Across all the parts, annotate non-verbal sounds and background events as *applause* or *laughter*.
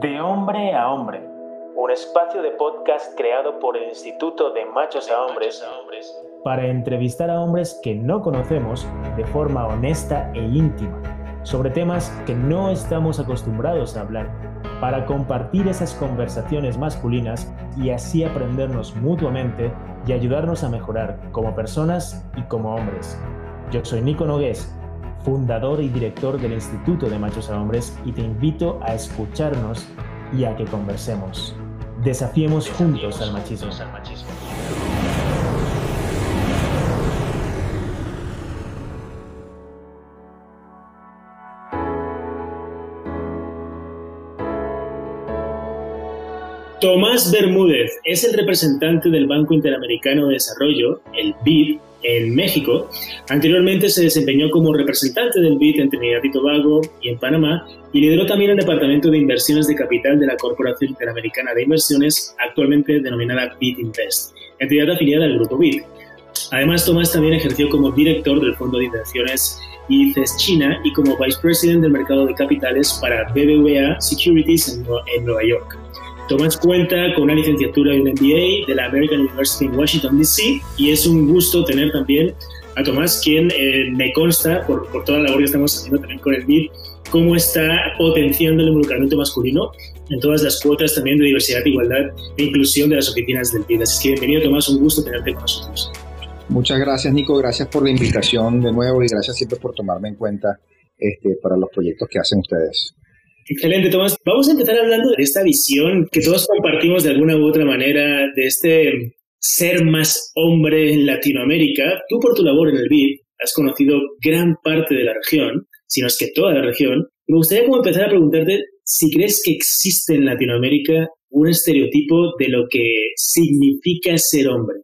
De hombre a hombre, un espacio de podcast creado por el Instituto de Machos a Hombres para entrevistar a hombres que no conocemos de forma honesta e íntima sobre temas que no estamos acostumbrados a hablar, para compartir esas conversaciones masculinas y así aprendernos mutuamente y ayudarnos a mejorar como personas y como hombres. Yo soy Nico Nogués fundador y director del Instituto de Machos a Hombres, y te invito a escucharnos y a que conversemos. Desafiemos, juntos, al machismo. al machismo. Tomás Bermúdez es el representante del Banco Interamericano de Desarrollo, el BID, en México. Anteriormente se desempeñó como representante del BID en Trinidad y Tobago y en Panamá y lideró también el Departamento de Inversiones de Capital de la Corporación Interamericana de Inversiones, actualmente denominada BID Invest, entidad afiliada al Grupo BID. Además, Tomás también ejerció como director del Fondo de Inversiones IFES China y como Vice President del Mercado de Capitales para BBVA Securities en Nueva York. Tomás cuenta con una licenciatura y un MBA de la American University en Washington, D.C. y es un gusto tener también a Tomás, quien eh, me consta, por, por, toda la labor que estamos haciendo también con el BID, cómo está potenciando el involucramiento masculino en todas las cuotas también de diversidad, igualdad e inclusión de las oficinas del BID. Así que bienvenido Tomás, un gusto tenerte con nosotros. Muchas gracias Nico, gracias por la invitación de nuevo y gracias siempre por tomarme en cuenta este, para los proyectos que hacen ustedes. Excelente, Tomás. Vamos a empezar hablando de esta visión que todos compartimos de alguna u otra manera, de este ser más hombre en Latinoamérica. Tú por tu labor en el BID has conocido gran parte de la región, si no es que toda la región. Me gustaría como empezar a preguntarte si crees que existe en Latinoamérica un estereotipo de lo que significa ser hombre.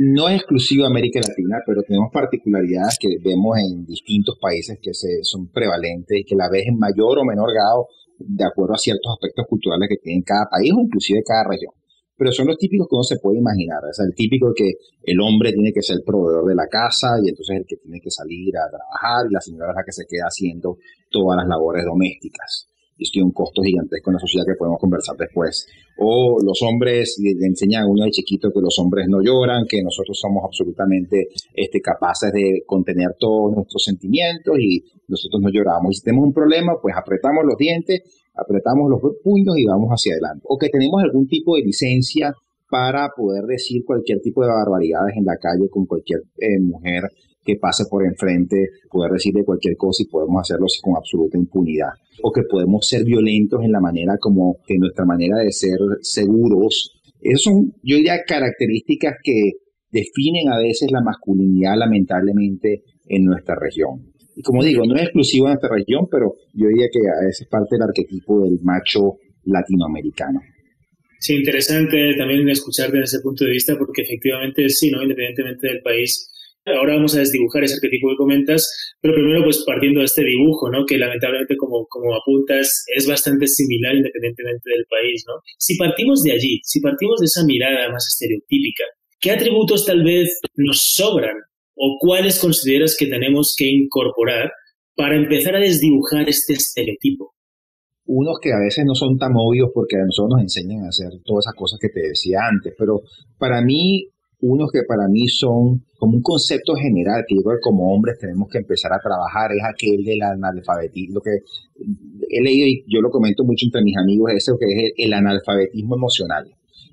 No es exclusivo América Latina, pero tenemos particularidades que vemos en distintos países que se, son prevalentes y que la ves en mayor o menor grado de acuerdo a ciertos aspectos culturales que tiene cada país o inclusive cada región. Pero son los típicos que uno se puede imaginar. Es el típico que el hombre tiene que ser el proveedor de la casa y entonces el que tiene que salir a trabajar y la señora es la que se queda haciendo todas las labores domésticas y tiene un costo gigantesco en la sociedad que podemos conversar después. O los hombres le, enseñan a uno de chiquito que los hombres no lloran, que nosotros somos absolutamente este, capaces de contener todos nuestros sentimientos y nosotros no lloramos. Y si tenemos un problema, pues apretamos los dientes, apretamos los puños y vamos hacia adelante. O que tenemos algún tipo de licencia para poder decir cualquier tipo de barbaridades en la calle con cualquier eh, mujer que pase por enfrente, poder decirle cualquier cosa y podemos hacerlo con absoluta impunidad. O que podemos ser violentos en la manera como que nuestra manera de ser seguros. Esas son, yo diría, características que definen a veces la masculinidad lamentablemente en nuestra región. Y como digo, no es exclusivo de nuestra región, pero yo diría que a veces es parte del arquetipo del macho latinoamericano. Sí, interesante también escucharte desde ese punto de vista, porque efectivamente sí, ¿no? Independientemente del país, Ahora vamos a desdibujar ese arquetipo que comentas, pero primero pues partiendo de este dibujo, ¿no? Que lamentablemente como, como apuntas es bastante similar independientemente del país, ¿no? Si partimos de allí, si partimos de esa mirada más estereotípica, ¿qué atributos tal vez nos sobran o cuáles consideras que tenemos que incorporar para empezar a desdibujar este estereotipo? unos que a veces no son tan obvios porque a nosotros nos enseñan a hacer todas esas cosas que te decía antes, pero para mí unos que para mí son como un concepto general que yo creo que como hombres tenemos que empezar a trabajar es aquel del analfabetismo, lo que he leído y yo lo comento mucho entre mis amigos, es que es el, analfabetismo emocional.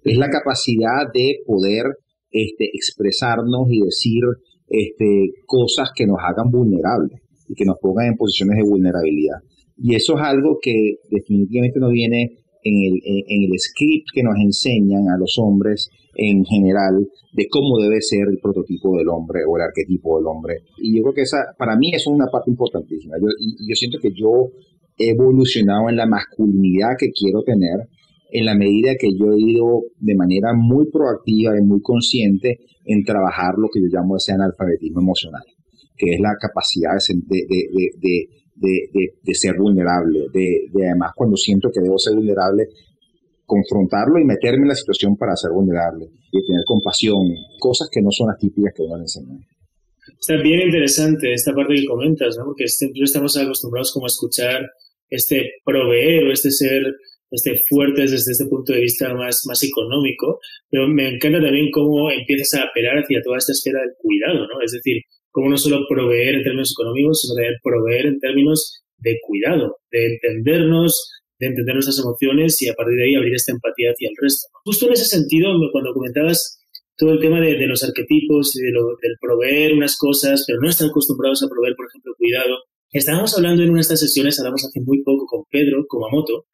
Es la capacidad de poder este, expresarnos y decir este, cosas que nos hagan vulnerables y que nos pongan en posiciones de vulnerabilidad. Y eso es algo que definitivamente no viene en el, en el script que nos enseñan a los hombres en general de cómo debe ser el prototipo del hombre o el arquetipo del hombre. Y yo creo que esa, para mí, es una parte importantísima. Yo siento que yo he evolucionado en la masculinidad que quiero tener en la medida que yo he ido de manera muy proactiva y muy consciente en trabajar lo que yo llamo ese analfabetismo emocional, que es la capacidad de, de, de, de ser vulnerable, de, además cuando siento que debo ser vulnerable, confrontarlo y meterme en la situación para ser vulnerable y tener compasión, cosas que no son las típicas que uno le enseña. Está bien interesante esta parte que comentas, ¿no? Porque siempre estamos acostumbrados como a escuchar este proveer o este ser este, fuertes desde este punto de vista más, más económico, pero me encanta también cómo empiezas a apelar hacia toda esta esfera del cuidado, ¿no? Es decir, cómo no solo proveer en términos económicos, sino también proveer en términos de cuidado, de entendernos, de entender nuestras emociones y a partir de ahí abrir esta empatía hacia el resto. Justo en ese sentido, cuando comentabas todo el tema de, los arquetipos y de lo, del proveer unas cosas, pero no estar acostumbrados a proveer, por ejemplo, cuidado, Estábamos hablando en una de estas sesiones, hablamos hace muy poco con Pedro Kumamoto,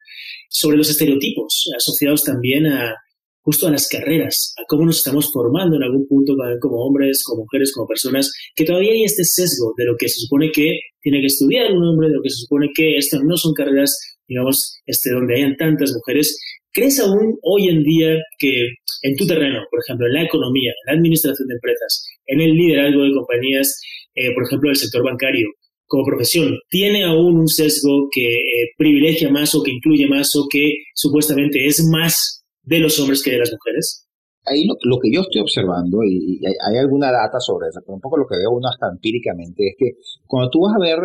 sobre los estereotipos asociados también a justo a las carreras, a cómo nos estamos formando en algún punto como hombres, como mujeres, como personas, que todavía hay este sesgo de lo que se supone que tiene que estudiar un hombre, de lo que se supone que estas no son carreras, digamos, este, donde hayan tantas mujeres. ¿Crees aún hoy en día que en tu terreno, por ejemplo, en la economía, en la administración de empresas, en el liderazgo de compañías, eh, por ejemplo, del sector bancario, como profesión, ¿tiene aún un sesgo que eh, privilegia más o que incluye más o que supuestamente es más de los hombres que de las mujeres? Ahí lo, que yo estoy observando, y, hay, alguna data sobre eso, pero un poco lo que veo uno hasta empíricamente, es que cuando tú vas a ver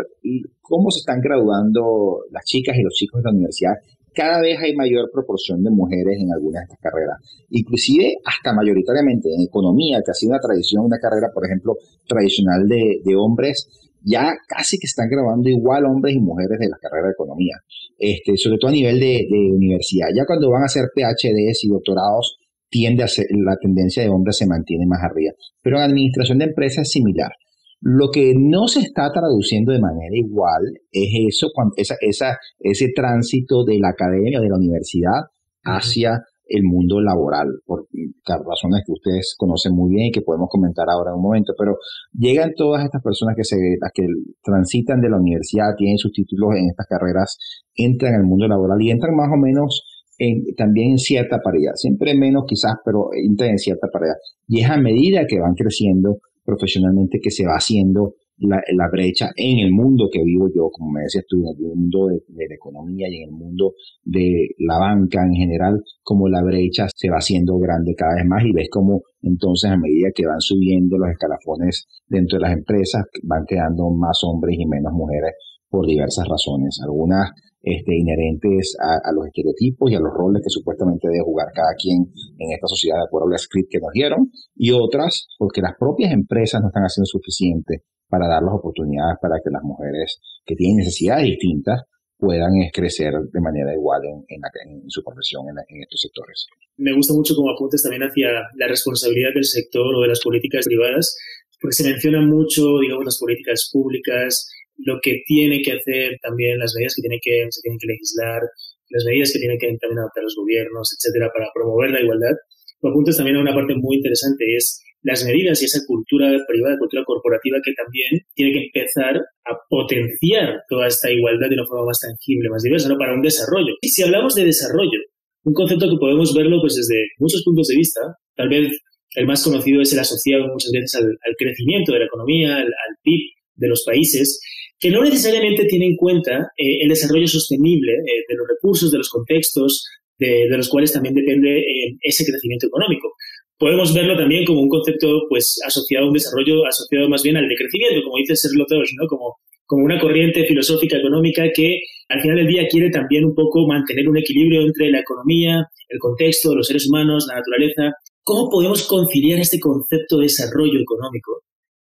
cómo se están graduando las chicas y los chicos de la universidad, cada vez hay mayor proporción de mujeres en algunas de estas carreras, inclusive hasta mayoritariamente en economía, que ha sido una tradición, una carrera, por ejemplo, tradicional de, de hombres, ya casi que están grabando igual hombres y mujeres de la carrera de economía, este, sobre todo a nivel de, universidad. Ya cuando van a hacer PhDs y doctorados, tiende a ser, la tendencia de hombres se mantiene más arriba. Pero en administración de empresas es similar. Lo que no se está traduciendo de manera igual es eso, cuando, esa, esa, ese tránsito de la academia, de la universidad, hacia el mundo laboral, por razones que ustedes conocen muy bien y que podemos comentar ahora en un momento, pero llegan todas estas personas que se que transitan de la universidad, tienen sus títulos en estas carreras, entran al mundo laboral y entran más o menos en, también en cierta paridad, siempre menos quizás, pero en cierta paridad. Y es a medida que van creciendo profesionalmente que se va haciendo la, la, brecha en el mundo que vivo yo, como me decías tú, en el mundo de, la economía y en el mundo de la banca en general, como la brecha se va haciendo grande cada vez más y ves como entonces a medida que van subiendo los escalafones dentro de las empresas, van quedando más hombres y menos mujeres por diversas razones, algunas este, inherentes a, a, los estereotipos y a los roles que supuestamente debe jugar cada quien en esta sociedad de acuerdo al script que nos dieron, y otras porque las propias empresas no están haciendo suficiente para dar las oportunidades para que las mujeres que tienen necesidades distintas puedan crecer de manera igual en, su profesión en, estos sectores. Me gusta mucho como apuntes también hacia la responsabilidad del sector o de las políticas privadas, porque se menciona mucho, digamos, las políticas públicas, lo que tiene que hacer también, las medidas que, tiene que se tienen que legislar, las medidas que tienen que también adoptar los gobiernos, etcétera, para promover la igualdad. Lo apuntes también a una parte muy interesante, es las medidas y esa cultura privada, cultura corporativa que también tiene que empezar a potenciar toda esta igualdad de una forma más tangible, más diversa, ¿no? Para un desarrollo. Y si hablamos de desarrollo, un concepto que podemos verlo pues desde muchos puntos de vista, tal vez el más conocido es el asociado muchas veces al, crecimiento de la economía, al, PIB de los países, que no necesariamente tiene en cuenta eh, el desarrollo sostenible eh, de los recursos, de los contextos, de, los cuales también depende eh, ese crecimiento económico podemos verlo también como un concepto pues asociado a un desarrollo, asociado más bien al decrecimiento, como dice Serlo ¿no? Como, como una corriente filosófica económica que al final del día quiere también un poco mantener un equilibrio entre la economía, el contexto, los seres humanos, la naturaleza. ¿Cómo podemos conciliar este concepto de desarrollo económico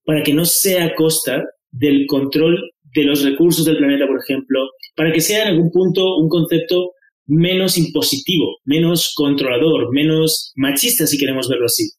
para que no sea a costa del control de los recursos del planeta, por ejemplo, para que sea en algún punto un concepto menos impositivo, menos controlador, menos machista, si queremos verlo así.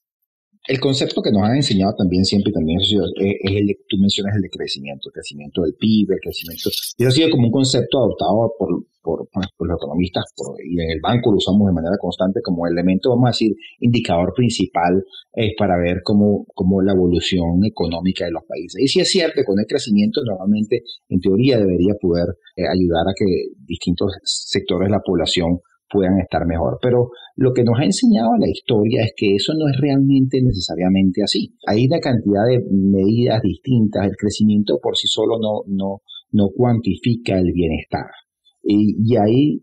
El concepto que nos han enseñado también siempre, también es, el de, tú mencionas el de crecimiento, el crecimiento del PIB, el crecimiento, eso ha sido como un concepto adoptado por, por, los economistas y en el banco lo usamos de manera constante como elemento, vamos a decir, indicador principal es para ver cómo, cómo la evolución económica de los países. Y si es cierto con el crecimiento normalmente, en teoría, debería poder eh, ayudar a que distintos sectores de la población puedan estar mejor. Pero lo que nos ha enseñado la historia es que eso no es realmente necesariamente así. Hay una cantidad de medidas distintas. El crecimiento por sí solo no, no, no cuantifica el bienestar. Y, y hay,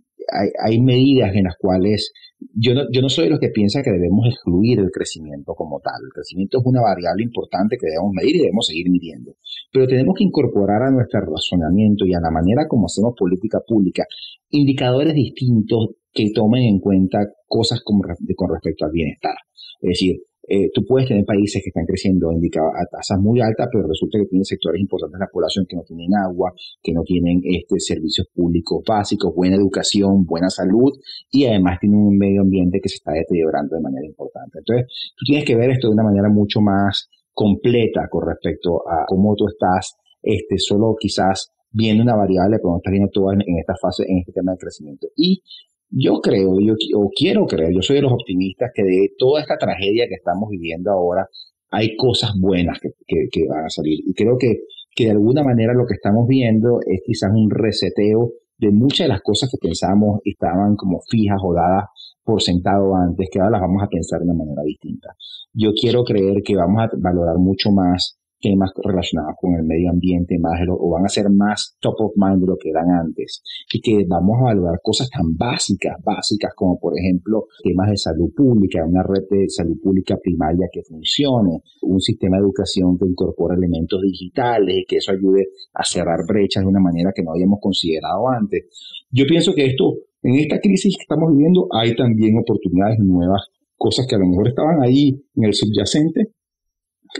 hay, medidas en las cuales yo no, yo no soy de los que piensa que debemos excluir el crecimiento como tal. El crecimiento es una variable importante que debemos medir y debemos seguir midiendo. Pero tenemos que incorporar a nuestro razonamiento y a la manera como hacemos política pública indicadores distintos que tomen en cuenta cosas con respecto al bienestar. Es decir, eh, tú puedes tener países que están creciendo a tasas muy altas, pero resulta que tienen sectores importantes de la población que no tienen agua, que no tienen este, servicios públicos básicos, buena educación, buena salud y además tienen un medio ambiente que se está deteriorando de manera importante. Entonces, tú tienes que ver esto de una manera mucho más completa con respecto a cómo tú estás este, solo quizás viendo una variable, pero no estás viendo todo en, en esta fase, en este tema de crecimiento. Y yo creo, yo o quiero creer, yo soy de los optimistas que de toda esta tragedia que estamos viviendo ahora hay cosas buenas que, que, van a salir. Y creo que, que de alguna manera lo que estamos viendo es quizás un reseteo de muchas de las cosas que pensábamos estaban como fijas o dadas por sentado antes, que ahora las vamos a pensar de una manera distinta. Yo quiero creer que vamos a valorar mucho más temas relacionados con el medio ambiente más o van a ser más top of mind de lo que eran antes y que vamos a evaluar cosas tan básicas, básicas como por ejemplo temas de salud pública, una red de salud pública primaria que funcione, un sistema de educación que incorpore elementos digitales y que eso ayude a cerrar brechas de una manera que no habíamos considerado antes. Yo pienso que esto, en esta crisis que estamos viviendo, hay también oportunidades nuevas, cosas que a lo mejor estaban ahí en el subyacente,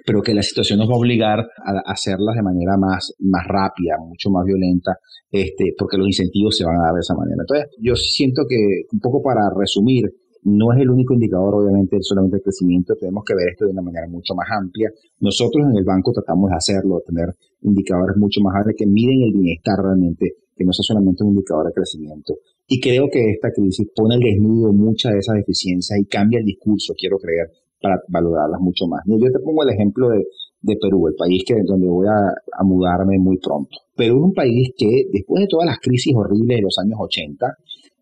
pero que la situación nos va a obligar a hacerlas de manera más, más rápida, mucho más violenta, este, porque los incentivos se van a dar de esa manera. Entonces, yo siento que, un poco para resumir, no es el único indicador, obviamente, solamente el crecimiento, tenemos que ver esto de una manera mucho más amplia. Nosotros en el banco tratamos de hacerlo, tener indicadores mucho más amplios que miden el bienestar realmente, que no sea solamente un indicador de crecimiento. Y creo que esta crisis pone al desnudo muchas de esas deficiencias y cambia el discurso, quiero creer, para valorarlas mucho más. Yo te pongo el ejemplo de, Perú, el país que donde voy a, mudarme muy pronto. Perú es un país que, después de todas las crisis horribles de los años 80,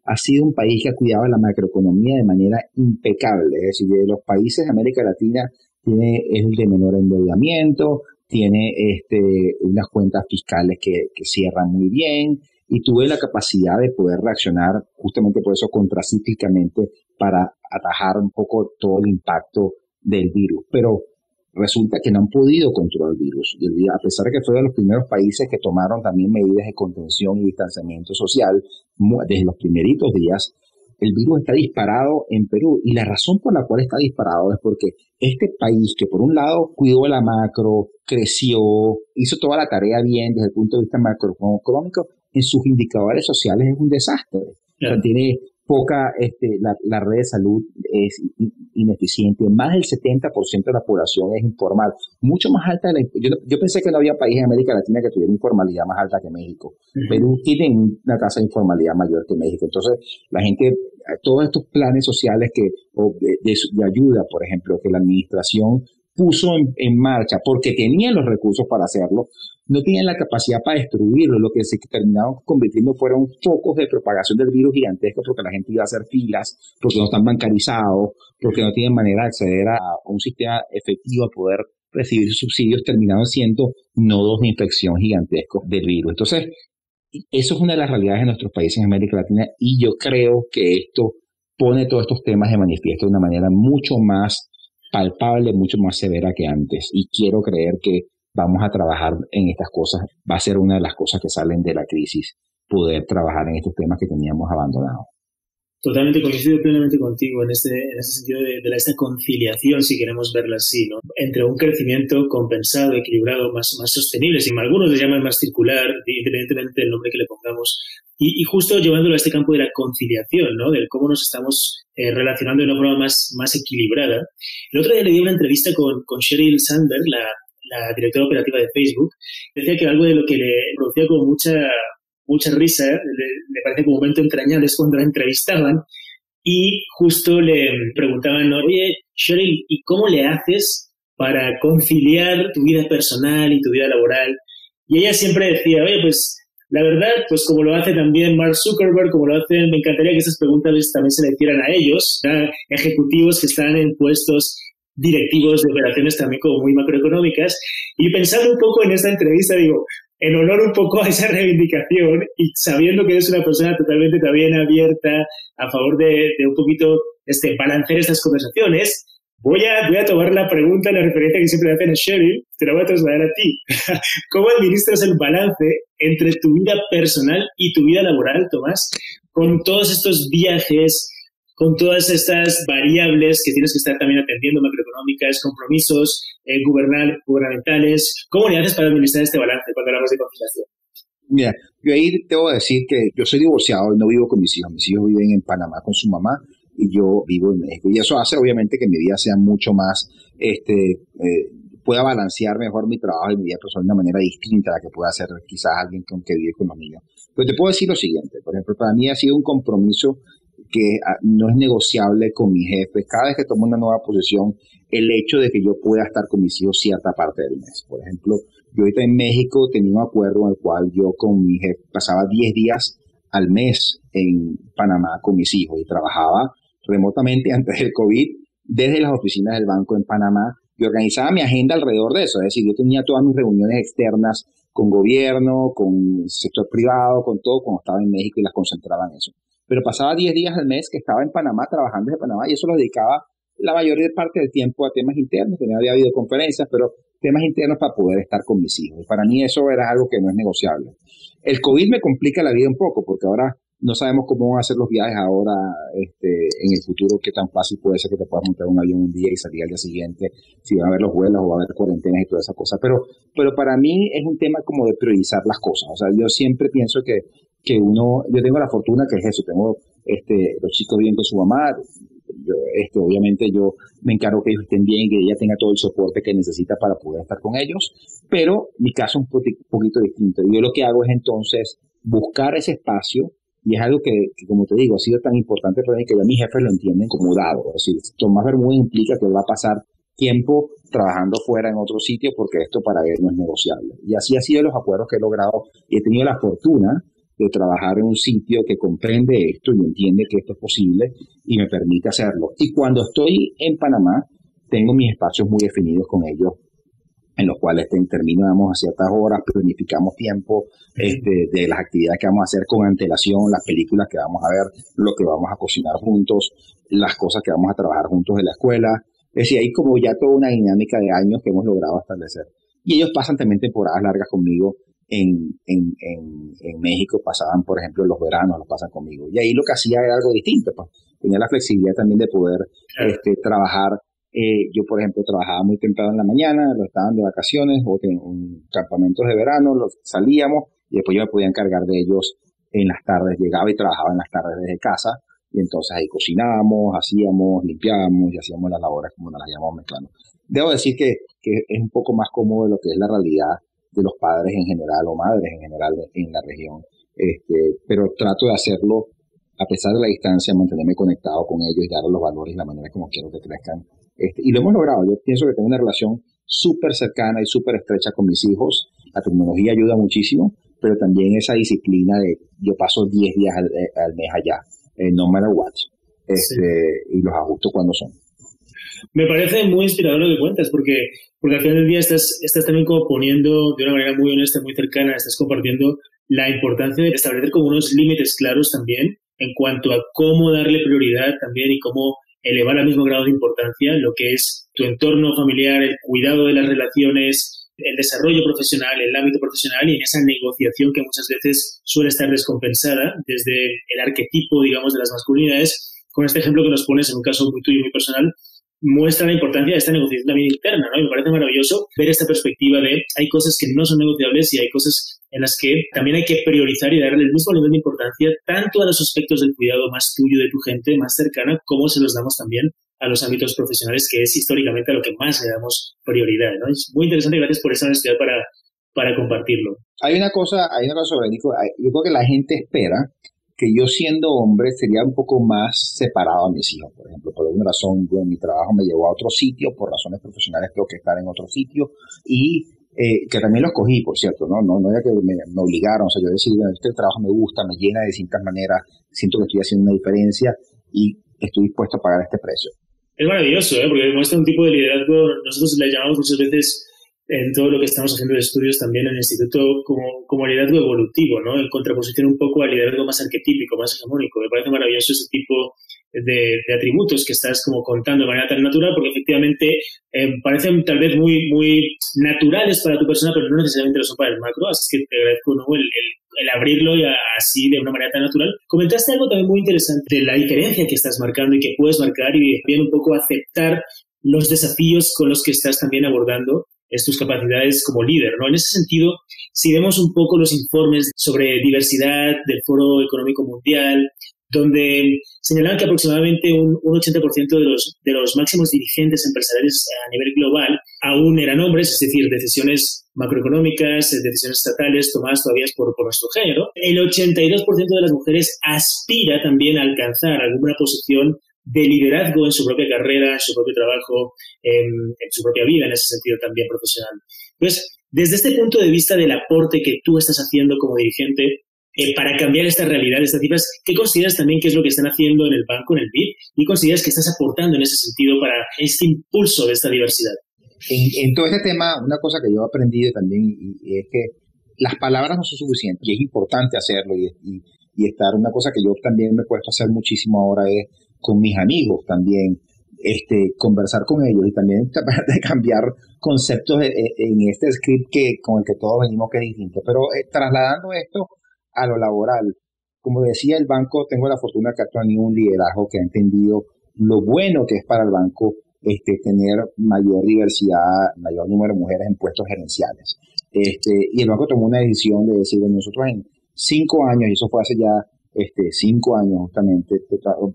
ha sido un país que ha cuidado la macroeconomía de manera impecable. Es decir, de los países de América Latina tiene, es el de menor endeudamiento, tiene este, unas cuentas fiscales que, que cierran muy bien, y tuve la capacidad de poder reaccionar justamente por eso contracíclicamente para atajar un poco todo el impacto del virus. Pero resulta que no han podido controlar el virus. Y a pesar de que fue de los primeros países que tomaron también medidas de contención y distanciamiento social desde los primeritos días, el virus está disparado en Perú. Y la razón por la cual está disparado es porque este país que por un lado cuidó la macro, creció, hizo toda la tarea bien desde el punto de vista macroeconómico, en sus indicadores sociales es un desastre. O sea, tiene poca, este, la, red de salud es ineficiente, más del 70% de la población es informal, mucho más alta, de la, yo, pensé que no había país en América Latina que tuviera informalidad más alta que México, Perú tiene una tasa de informalidad mayor que México, entonces la gente, todos estos planes sociales que, de ayuda, por ejemplo, que la administración puso en, marcha porque tenían los recursos para hacerlo, no tenían la capacidad para destruirlo. Lo que se terminaron convirtiendo fueron focos de propagación del virus gigantesco porque la gente iba a hacer filas, porque no están bancarizados, porque no tienen manera de acceder a un sistema efectivo a poder recibir subsidios, terminaron siendo nodos de infección gigantescos del virus. Entonces, eso es una de las realidades de nuestros países en América Latina y yo creo que esto pone todos estos temas de manifiesto de una manera mucho más palpable, mucho más severa que antes. Y quiero creer que vamos a trabajar en estas cosas. Va a ser una de las cosas que salen de la crisis, poder trabajar en estos temas que teníamos abandonados. Totalmente coincido plenamente contigo en este, en este sentido de, esta conciliación, si queremos verla así, ¿no? entre un crecimiento compensado, equilibrado, más, más sostenible, si algunos le llaman más circular, independientemente del nombre que le pongamos, y, justo llevándolo a este campo de la conciliación, ¿no? Del cómo nos estamos eh, relacionando de una forma más, más equilibrada. El otro día le di una entrevista con, con Sheryl Sandberg, la, la directora operativa de Facebook. Decía que algo de lo que le producía como mucha, mucha risa, le, parece como un momento entrañable es cuando la entrevistaban y justo le preguntaban, oye, Sheryl, ¿y cómo le haces para conciliar tu vida personal y tu vida laboral? Y ella siempre decía, oye, pues la verdad, pues como lo hace también Mark Zuckerberg, como lo hacen, me encantaría que estas preguntas también se le hicieran a ellos, ejecutivos que están en puestos directivos de operaciones también como muy macroeconómicas. Y pensando un poco en esta entrevista, digo, en honor un poco a esa reivindicación y sabiendo que eres una persona totalmente también abierta a favor de, un poquito este, balancear estas conversaciones, voy a, voy a tomar la pregunta, la referencia que siempre hacen a Sherry, te la voy a trasladar a ti. *laughs* ¿Cómo administras el balance entre tu vida personal y tu vida laboral, Tomás, con todos estos viajes, con todas estas variables que tienes que estar también atendiendo, macroeconómicas, compromisos eh, gubernamentales? ¿Cómo le haces para administrar este balance cuando hablamos de conciliación? Mira, yo ahí tengo que decir que yo soy divorciado y no vivo con mis hijos. Mis hijos viven en Panamá con su mamá y yo vivo en México. Y eso hace obviamente que mi vida sea mucho más, este, eh, pueda balancear mejor mi trabajo y mi vida personal de una manera distinta a la que pueda hacer quizás alguien con que vive con los niños. Pero te puedo decir lo siguiente, por ejemplo, para mí ha sido un compromiso que ah, no es negociable con mi jefe. Cada vez que tomo una nueva posición, el hecho de que yo pueda estar con mis hijos cierta parte del mes. Por ejemplo, yo ahorita en México tenía un acuerdo en el cual yo con mi jefe pasaba 10 días al mes en Panamá con mis hijos y trabajaba remotamente antes del COVID desde las oficinas del banco en Panamá y organizaba mi agenda alrededor de eso. Es decir, yo tenía todas mis reuniones externas con gobierno, con sector privado, con todo cuando estaba en México y las concentraba en eso. Pero pasaba 10 días al mes que estaba en Panamá trabajando desde Panamá y eso lo dedicaba la mayoría parte del tiempo a temas internos. Tenía había videoconferencias, pero temas internos para poder estar con mis hijos. Y para mí eso era algo que no es negociable. El COVID me complica la vida un poco porque ahora no sabemos cómo van a ser los viajes ahora este, en el futuro, qué tan fácil puede ser que te puedas montar un avión un día y salir al día siguiente, si van a haber los vuelos o va a haber cuarentenas y toda esa cosa. Pero, pero para mí es un tema como de priorizar las cosas. O sea, yo siempre pienso que, que uno, yo tengo la fortuna que es eso, tengo este, los chicos viendo con su mamá, yo, este, obviamente yo me encargo que ellos estén bien, que ella tenga todo el soporte que necesita para poder estar con ellos, pero mi caso es un poquito distinto. Yo lo que hago es entonces buscar ese espacio y es algo que, como te digo, ha sido tan importante para mí que ya mis jefes lo entienden como dado. Es decir, Tomás Bermúdez implica que va a pasar tiempo trabajando fuera en otro sitio porque esto para él no es negociable. Y así ha sido los acuerdos que he logrado y he tenido la fortuna de trabajar en un sitio que comprende esto y entiende que esto es posible y me permite hacerlo. Y cuando estoy en Panamá, tengo mis espacios muy definidos con ellos, en los cuales terminamos a ciertas horas, planificamos tiempo este, de las actividades que vamos a hacer con antelación, las películas que vamos a ver, lo que vamos a cocinar juntos, las cosas que vamos a trabajar juntos en la escuela. Es decir, hay como ya toda una dinámica de años que hemos logrado establecer. Y ellos pasan también temporadas largas conmigo en, en, en, México pasaban, por ejemplo, los veranos, los pasan conmigo. Y ahí lo que hacía era algo distinto, pues. Tenía la flexibilidad también de poder este, trabajar. Eh, yo, por ejemplo, trabajaba muy temprano en la mañana, lo estaban de vacaciones o en campamentos de verano, los salíamos y después yo me podía encargar de ellos en las tardes. Llegaba y trabajaba en las tardes desde casa y entonces ahí cocinábamos, hacíamos, limpiábamos y hacíamos las labores como nos las llamamos mezclando. Debo decir que, es un poco más cómodo de lo que es la realidad de los padres en general o madres en general en la región. Este, pero trato de hacerlo a pesar de la distancia, mantenerme conectado con ellos y darles los valores y la manera como quiero que crezcan. Este, y lo hemos logrado. Yo pienso que tengo una relación súper cercana y súper estrecha con mis hijos. La tecnología ayuda muchísimo, pero también esa disciplina de yo paso 10 días al, eh, mes allá, eh, no matter what, este, y los ajusto cuando son. Me parece muy inspirador lo que cuentas, porque, porque al final del día estás, estás también como poniendo de una manera muy honesta, muy cercana, estás compartiendo la importancia de establecer como unos límites claros también en cuanto a cómo darle prioridad también y cómo elevar al mismo grado de importancia lo que es tu entorno familiar, el cuidado de las relaciones, el desarrollo profesional, el ámbito profesional y en esa negociación que muchas veces suele estar descompensada desde el arquetipo, digamos, de las masculinidades. Con este ejemplo que nos pones en un caso muy tuyo, muy personal, muestra la importancia de esta negociación también interna, ¿no? Y me parece maravilloso ver esta perspectiva de hay cosas que no son negociables y hay cosas en las que también hay que priorizar y darle el mismo nivel de importancia tanto a los aspectos del cuidado más tuyo de tu gente, más cercana, como se los damos también a los ámbitos profesionales, que es históricamente a lo que más le damos prioridad, ¿no? Es muy interesante, gracias por esa honestidad para, para compartirlo. Hay una cosa, hay una cosa sobre Nico, yo creo que la gente espera que yo siendo hombre sería un poco más separado a mis hijos, por ejemplo. Por alguna razón, yo mi trabajo me llevó a otro sitio, por razones profesionales tengo que estar en otro sitio y eh, que también los cogí, por cierto, ¿no? No, no era que me, obligaron, o sea, yo decidí, este trabajo me gusta, me llena de distintas maneras, siento que estoy haciendo una diferencia y estoy dispuesto a pagar este precio. Es maravilloso, ¿eh? porque demuestra un tipo de liderazgo, nosotros le llamamos muchas veces en todo lo que estamos haciendo de estudios también en el instituto como, como liderazgo evolutivo, ¿no? En contraposición un poco al liderazgo más arquetípico, más hegemónico. Me parece maravilloso ese tipo de, atributos que estás como contando de manera tan natural, porque efectivamente eh, parecen tal vez muy, muy naturales para tu persona, pero no necesariamente lo son para el macro, así que te agradezco el, el, abrirlo y así de una manera tan natural. Comentaste algo también muy interesante de la diferencia que estás marcando y que puedes marcar y bien un poco aceptar los desafíos con los que estás también abordando es tus capacidades como líder, ¿no? En ese sentido, si vemos un poco los informes sobre diversidad del Foro Económico Mundial, donde señalaban que aproximadamente un, 80% de los, de los máximos dirigentes empresariales a nivel global aún eran hombres, es decir, decisiones macroeconómicas, decisiones estatales tomadas todavía por, por nuestro género. El 82% de las mujeres aspira también a alcanzar alguna posición de liderazgo en su propia carrera, en su propio trabajo, en, su propia vida, en ese sentido también profesional. Entonces, desde este punto de vista del aporte que tú estás haciendo como dirigente eh, para cambiar esta realidad, estas cifras, ¿qué consideras también que es lo que están haciendo en el banco, en el BID? ¿Y consideras que estás aportando en ese sentido para este impulso de esta diversidad? En, todo este tema, una cosa que yo he aprendido también y, es que las palabras no son suficientes y es importante hacerlo y, y estar, una cosa que yo también me he puesto a hacer muchísimo ahora es con mis amigos también, este, conversar con ellos y también *laughs* tratar de cambiar conceptos en este script que, con el que todos venimos que es distinto. Pero eh, trasladando esto a lo laboral, como decía el banco, tengo la fortuna que actúa en un liderazgo que ha entendido lo bueno que es para el banco este, tener mayor diversidad, mayor número de mujeres en puestos gerenciales. Este, y el banco tomó una decisión de decir, nosotros en cinco años, y eso fue hace ya este, cinco años justamente,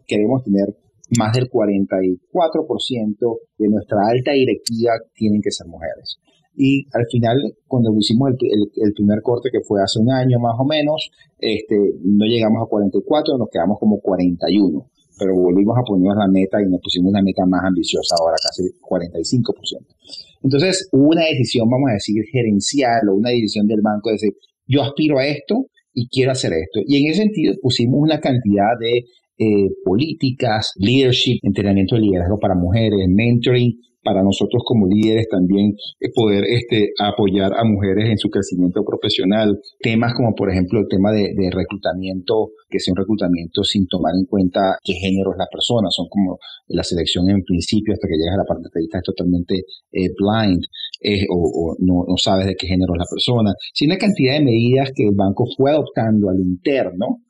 queremos tener más del 44% de nuestra alta directiva tienen que ser mujeres. Y al final, cuando hicimos el, primer corte, que fue hace un año más o menos, este, no llegamos a 44, nos quedamos como 41. Pero volvimos a ponernos la meta y nos pusimos una meta más ambiciosa, ahora casi 45%. Entonces, hubo una decisión, vamos a decir, gerencial o una decisión del banco de decir, yo aspiro a esto, y quiero hacer esto. Y en ese sentido pusimos una cantidad de eh, políticas, leadership, entrenamiento de liderazgo para mujeres, mentoring, para nosotros como líderes también eh, poder este, apoyar a mujeres en su crecimiento profesional. Temas como por ejemplo el tema de, reclutamiento, que sea un reclutamiento sin tomar en cuenta qué género es la persona, son como la selección en principio hasta que llegas a la parte de entrevista es totalmente eh, blind eh, o, no, sabes de qué género es la persona. Sí, una cantidad de medidas que el banco fue adoptando al interno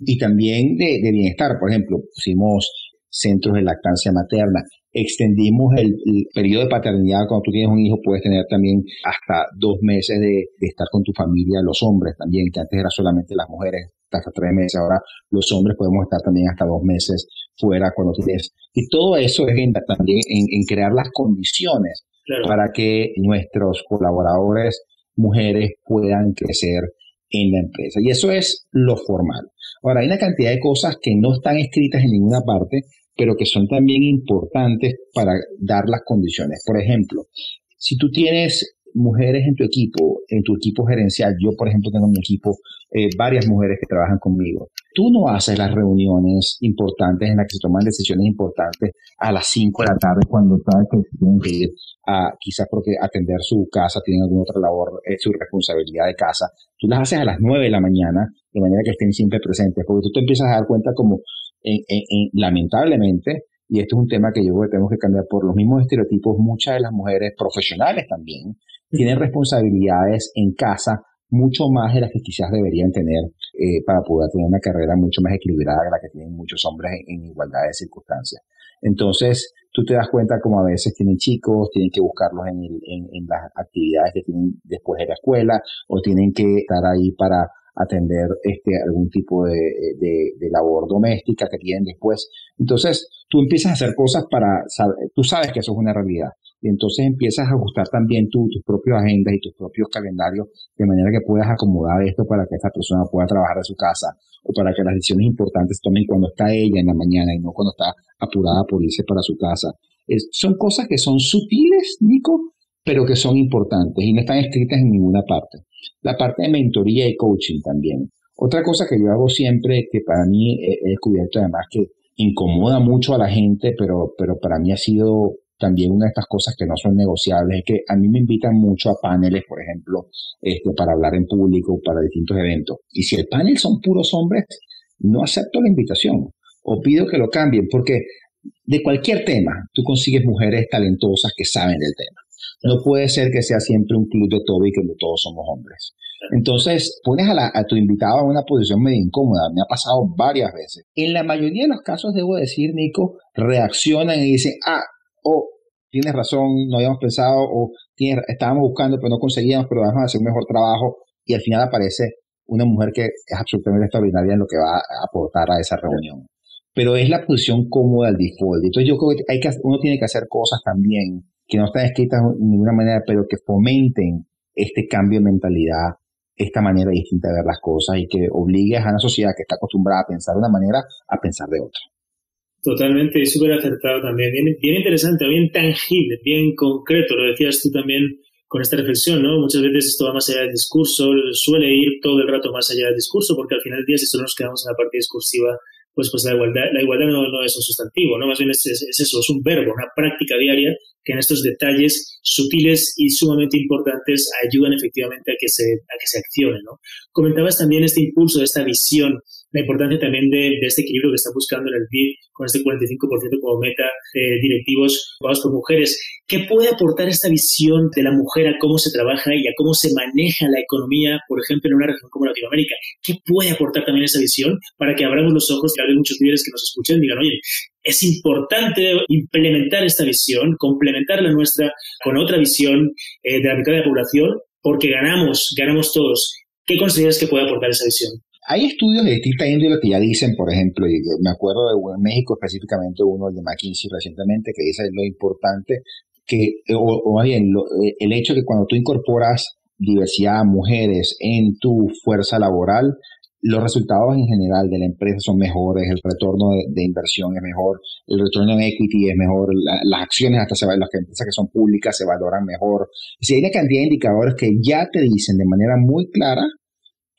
y también de bienestar. Por ejemplo, pusimos centros de lactancia materna, extendimos el, periodo de paternidad. Cuando tú tienes un hijo, puedes tener también hasta dos meses de, estar con tu familia, los hombres también, que antes era solamente las mujeres, hasta tres meses. Ahora los hombres podemos estar también hasta dos meses fuera cuando tienes. Y todo eso es también en, crear las condiciones para que nuestros colaboradores mujeres puedan crecer en la empresa. Y eso es lo formal. Ahora, hay una cantidad de cosas que no están escritas en ninguna parte, pero que son también importantes para dar las condiciones. Por ejemplo, si tú tienes mujeres en tu equipo, en tu equipo gerencial, yo por ejemplo tengo en mi equipo eh, varias mujeres que trabajan conmigo, tú no haces las reuniones importantes en las que se toman decisiones importantes a las 5 de la tarde cuando sabes que tienen que ir a quizás porque atender su casa, tienen alguna otra labor, es su responsabilidad de casa, tú las haces a las 9 de la mañana de manera que estén siempre presentes, porque tú te empiezas a dar cuenta como lamentablemente, y esto es un tema que yo creo que tenemos que cambiar por los mismos estereotipos, muchas de las mujeres profesionales también tienen responsabilidades en casa mucho más de las que quizás deberían tener eh, para poder tener una carrera mucho más equilibrada que la que tienen muchos hombres en, igualdad de circunstancias. Entonces, tú te das cuenta como a veces tienen chicos, tienen que buscarlos en, en las actividades que tienen después de la escuela o tienen que estar ahí para atender este, algún tipo de, de, labor doméstica que tienen después. Entonces, tú empiezas a hacer cosas para, tú sabes que eso es una realidad. Y entonces empiezas a ajustar también tus propias agendas y tus propios calendarios de manera que puedas acomodar esto para que esta persona pueda trabajar de su casa o para que las decisiones importantes se tomen cuando está ella en la mañana y no cuando está apurada por irse para su casa. son cosas que son sutiles, Nico, pero que son importantes y no están escritas en ninguna parte. La parte de mentoría y coaching también. Otra cosa que yo hago siempre, que para mí he, descubierto además que incomoda mucho a la gente, pero, pero para mí ha sido también una de estas cosas que no son negociables, es que a mí me invitan mucho a paneles, por ejemplo, este, para hablar en público, para distintos eventos. Y si el panel son puros hombres, no acepto la invitación o pido que lo cambien, porque de cualquier tema tú consigues mujeres talentosas que saben del tema. No puede ser que sea siempre un club de Toby que todos somos hombres. Entonces, pones a, tu invitado en una posición medio incómoda. Me ha pasado varias veces. En la mayoría de los casos, debo decir, Nico, reaccionan y dicen, ah, oh, tienes razón, no habíamos pensado, o estábamos buscando, pero no conseguíamos, pero vamos a hacer un mejor trabajo. Y al final aparece una mujer que es absolutamente extraordinaria en lo que va a aportar a esa reunión. Pero es la posición cómoda del default. Entonces yo creo que, hay que uno tiene que hacer cosas también que no están escritas de ninguna manera, pero que fomenten este cambio de mentalidad, esta manera distinta de ver las cosas y que obligue a una sociedad que está acostumbrada a pensar de una manera a pensar de otra. Totalmente, súper acertado también, bien, bien interesante, bien tangible, bien concreto, lo decías tú también con esta reflexión, ¿no? Muchas veces esto va más allá del discurso, suele ir todo el rato más allá del discurso, porque al final del día si solo nos quedamos en la parte discursiva, pues, pues la igualdad, la igualdad no, es un sustantivo, ¿no? Más bien es, es, eso, es un verbo, una práctica diaria que en estos detalles sutiles y sumamente importantes ayudan efectivamente a que se, a que se accione, ¿no? Comentabas también este impulso, esta visión la importancia también de, este equilibrio que está buscando en el BID con este 45% como meta de directivos ocupados por mujeres. ¿Qué puede aportar esta visión de la mujer a cómo se trabaja y a cómo se maneja la economía, por ejemplo, en una región como Latinoamérica? ¿Qué puede aportar también esa visión para que abramos los ojos, que haya muchos líderes que nos escuchen y digan, oye, es importante implementar esta visión, complementar la nuestra con otra visión eh, de la mitad de la población, porque ganamos, ganamos todos. ¿Qué consideras que puede aportar esa visión? Hay estudios de distinta índole que ya dicen, por ejemplo, y me acuerdo de México específicamente, uno de McKinsey recientemente, que dice lo importante que, o, bien, eh, el hecho de que cuando tú incorporas diversidad, mujeres en tu fuerza laboral, los resultados en general de la empresa son mejores, el retorno de, inversión es mejor, el retorno en equity es mejor, las acciones hasta se las empresas que son públicas se valoran mejor. Si hay una cantidad de indicadores que ya te dicen de manera muy clara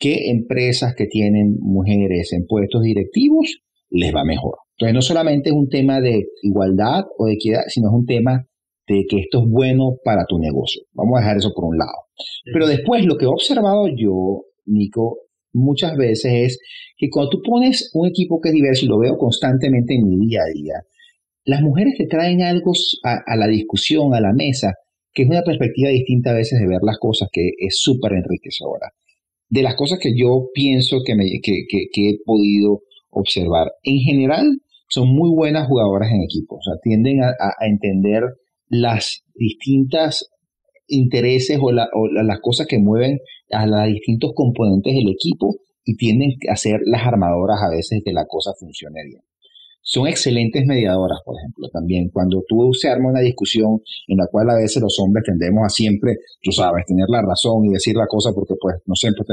qué empresas que tienen mujeres en puestos directivos les va mejor. Entonces, no solamente es un tema de igualdad o de equidad, sino es un tema de que esto es bueno para tu negocio. Vamos a dejar eso por un lado. Pero después, lo que he observado yo, Nico, muchas veces es que cuando tú pones un equipo que es diverso, y lo veo constantemente en mi día a día, las mujeres te traen algo a, a la discusión, a la mesa, que es una perspectiva distinta a veces de ver las cosas, que es súper enriquecedora de las cosas que yo pienso que, me, que, que, he podido observar, en general son muy buenas jugadoras en equipo, o sea, tienden a, entender las distintas intereses o, la, o, las cosas que mueven a los distintos componentes del equipo y tienden a ser las armadoras a veces que la cosa funcione bien son excelentes mediadoras, por ejemplo, también. Cuando tú se arma una discusión en la cual a veces los hombres tendemos a siempre, tú sabes, tener la razón y decir la cosa porque pues no siempre,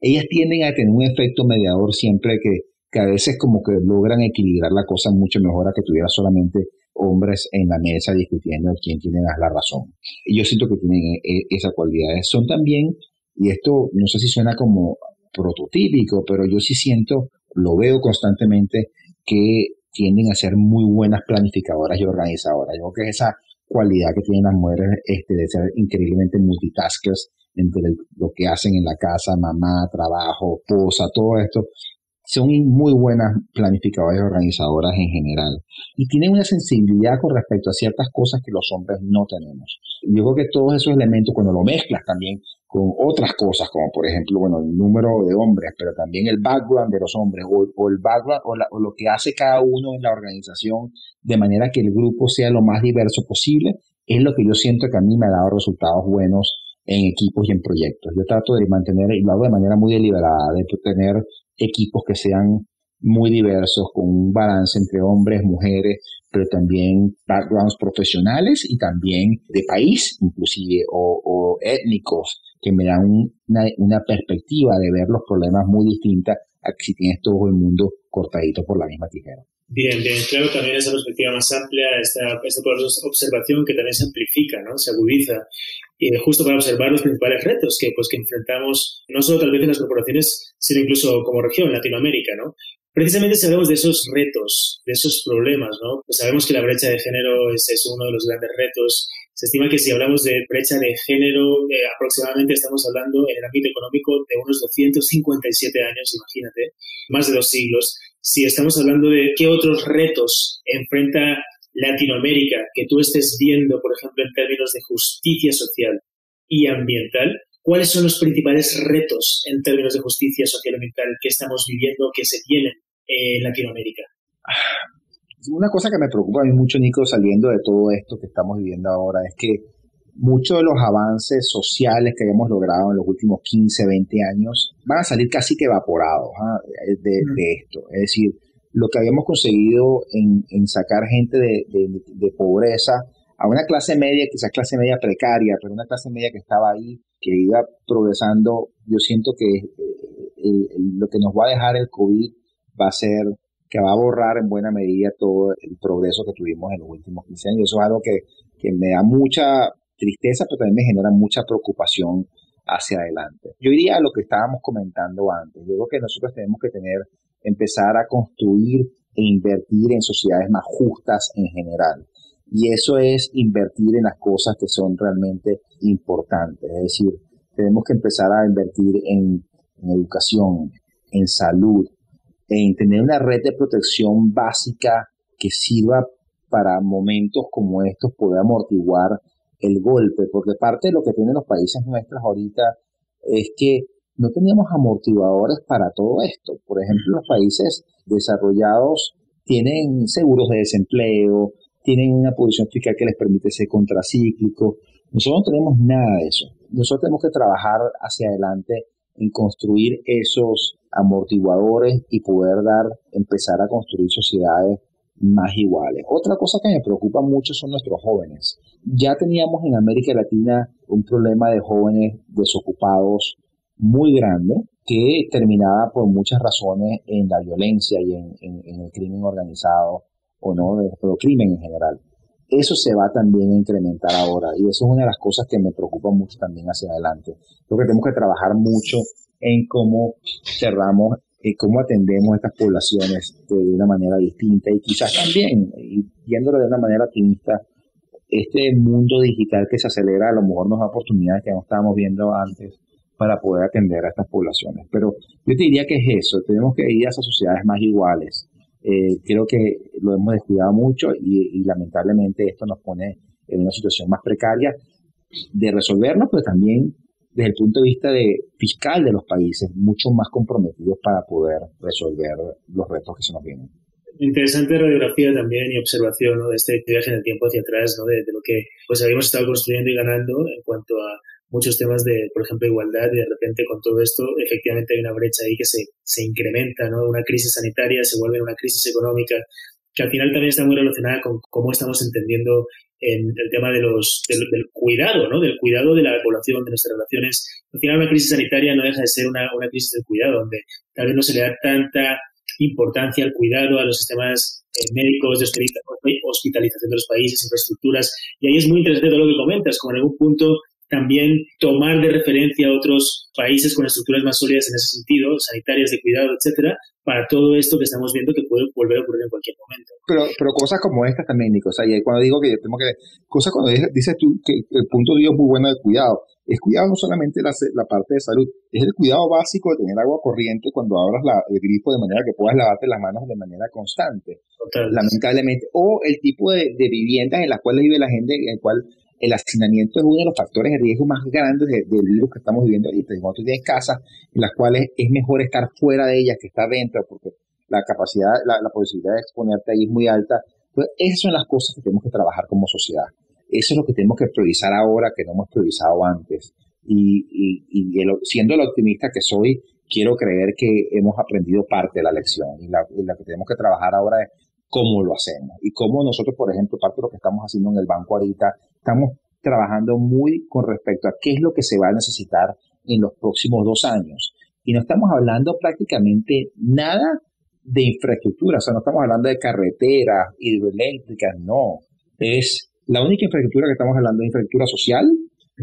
ellas tienden a tener un efecto mediador siempre que, que a veces como que logran equilibrar la cosa mucho mejor a que tuviera solamente hombres en la mesa discutiendo quién tiene la razón. Y yo siento que tienen e, e, esas cualidades. Son también, y esto no sé si suena como prototípico, pero yo sí siento, lo veo constantemente, que tienden a ser muy buenas planificadoras y organizadoras. Yo creo que esa cualidad que tienen las mujeres este, de ser increíblemente multitaskers entre lo que hacen en la casa, mamá, trabajo, esposa, todo esto, son muy buenas planificadoras y organizadoras en general. Y tienen una sensibilidad con respecto a ciertas cosas que los hombres no tenemos. Yo creo que todos esos elementos, cuando lo mezclas también con otras cosas, como por ejemplo, bueno, el número de hombres, pero también el background de los hombres, o, el background, o, lo que hace cada uno en la organización, de manera que el grupo sea lo más diverso posible, es lo que yo siento que a mí me ha dado resultados buenos en equipos y en proyectos. Yo trato de mantener, y lo hago de manera muy deliberada, de tener equipos que sean muy diversos, con un balance entre hombres, mujeres, pero también backgrounds profesionales y también de país, inclusive, o étnicos, que me dan una, perspectiva de ver los problemas muy distinta a que si tienes todo el mundo cortadito por la misma tijera. Bien, bien, claro, también esa perspectiva más amplia, esta, esta observación que también se amplifica, ¿no? se agudiza, y justo para observar los principales retos que, pues, que enfrentamos, no solo tal vez en las corporaciones, sino incluso como región, Latinoamérica, ¿no? Precisamente sabemos de esos retos, de esos problemas, ¿no? Pues sabemos que la brecha de género es, es uno de los grandes retos se estima que si hablamos de brecha de género, eh, aproximadamente estamos hablando en el ámbito económico de unos 257 años, imagínate, más de dos siglos. si estamos hablando de qué otros retos enfrenta Latinoamérica que tú estés viendo, por ejemplo, en términos de justicia social y ambiental, ¿cuáles son los principales retos en términos de justicia social y ambiental que estamos viviendo, que se tienen en Latinoamérica? *sighs* Una cosa que me preocupa a mí mucho, Nico, saliendo de todo esto que estamos viviendo ahora, es que muchos de los avances sociales que hemos logrado en los últimos 15, 20 años van a salir casi que evaporados ¿ah? de, esto. Es decir, lo que habíamos conseguido en, sacar gente de, pobreza a una clase media, quizás clase media precaria, pero una clase media que estaba ahí, que iba progresando, yo siento que eh, lo que nos va a dejar el COVID va a ser que va a borrar en buena medida todo el progreso que tuvimos en los últimos 15 años. Eso es algo que, que me da mucha tristeza, pero también me genera mucha preocupación hacia adelante. Yo iría a lo que estábamos comentando antes. Yo creo que nosotros tenemos que tener, empezar a construir e invertir en sociedades más justas en general. Y eso es invertir en las cosas que son realmente importantes. Es decir, tenemos que empezar a invertir en, en educación, en salud, en tener una red de protección básica que sirva para momentos como estos, poder amortiguar el golpe, porque parte de lo que tienen los países nuestros ahorita es que no teníamos amortiguadores para todo esto. Por ejemplo, los países desarrollados tienen seguros de desempleo, tienen una posición fiscal que les permite ser contracíclico. Nosotros no tenemos nada de eso. Nosotros tenemos que trabajar hacia adelante en construir esos amortiguadores y poder dar, empezar a construir sociedades más iguales. Otra cosa que me preocupa mucho son nuestros jóvenes. Ya teníamos en América Latina un problema de jóvenes desocupados muy grande que terminaba por muchas razones en la violencia y en, el crimen organizado o no, pero crimen en general. Eso se va también a incrementar ahora y eso es una de las cosas que me preocupa mucho también hacia adelante. Creo que tenemos que trabajar mucho en cómo cerramos y cómo atendemos a estas poblaciones de una manera distinta y quizás también, viéndolo de una manera optimista, este mundo digital que se acelera a lo mejor nos da oportunidades que no estábamos viendo antes para poder atender a estas poblaciones. Pero yo te diría que es eso, tenemos que ir a esas sociedades más iguales. Eh, creo que lo hemos descuidado mucho y, y, lamentablemente esto nos pone en una situación más precaria de resolverlo, pero también desde el punto de vista de fiscal de los países, mucho más comprometidos para poder resolver los retos que se nos vienen. Interesante radiografía también y observación de este viaje en el tiempo hacia atrás, ¿no? de, lo que pues habíamos estado construyendo y ganando en cuanto a muchos temas de, por ejemplo, igualdad y de repente con todo esto efectivamente hay una brecha ahí que se, se incrementa, ¿no? Una crisis sanitaria se vuelve una crisis económica que al final también está muy relacionada con cómo estamos entendiendo en el tema de los, del, cuidado, ¿no? Del cuidado de la población, de nuestras relaciones. Al final, una crisis sanitaria no deja de ser una, una crisis del cuidado, donde tal vez no se le da tanta importancia al cuidado, a los sistemas eh, médicos de hospitalización de los países, infraestructuras. Y ahí es muy interesante todo lo que comentas, como en algún punto también tomar de referencia a otros países con estructuras más sólidas en ese sentido, sanitarias, de cuidado, etcétera, para todo esto que estamos viendo que puede volver a ocurrir en cualquier momento. Pero, pero cosas como estas también, Nico, o sea, y cuando digo que tengo que, cosas cuando dices tú que el punto de Dios es muy bueno de cuidado, es cuidado no solamente la, la, parte de salud, es el cuidado básico de tener agua corriente cuando abras la, el grifo de manera que puedas lavarte las manos de manera constante, lamentablemente, o el tipo de, de viviendas en las cuales vive la gente, en el cual el hacinamiento es uno de los factores de riesgo más grandes del virus que estamos viviendo ahorita. Y tú tienes casas en las cuales es mejor estar fuera de ellas que estar dentro, porque la capacidad, la, posibilidad de exponerte ahí es muy alta. Entonces, esas son las cosas que tenemos que trabajar como sociedad. Eso es lo que tenemos que priorizar ahora que no hemos priorizado antes. Y, y, siendo el optimista que soy, quiero creer que hemos aprendido parte de la lección. Y la, y la que tenemos que trabajar ahora es cómo lo hacemos y cómo nosotros, por ejemplo, parte de lo que estamos haciendo en el banco ahorita, estamos trabajando muy con respecto a qué es lo que se va a necesitar en los próximos dos años. Y no estamos hablando prácticamente nada de infraestructura, o sea, no estamos hablando de carreteras, hidroeléctricas, no. Es la única infraestructura que estamos hablando de infraestructura social,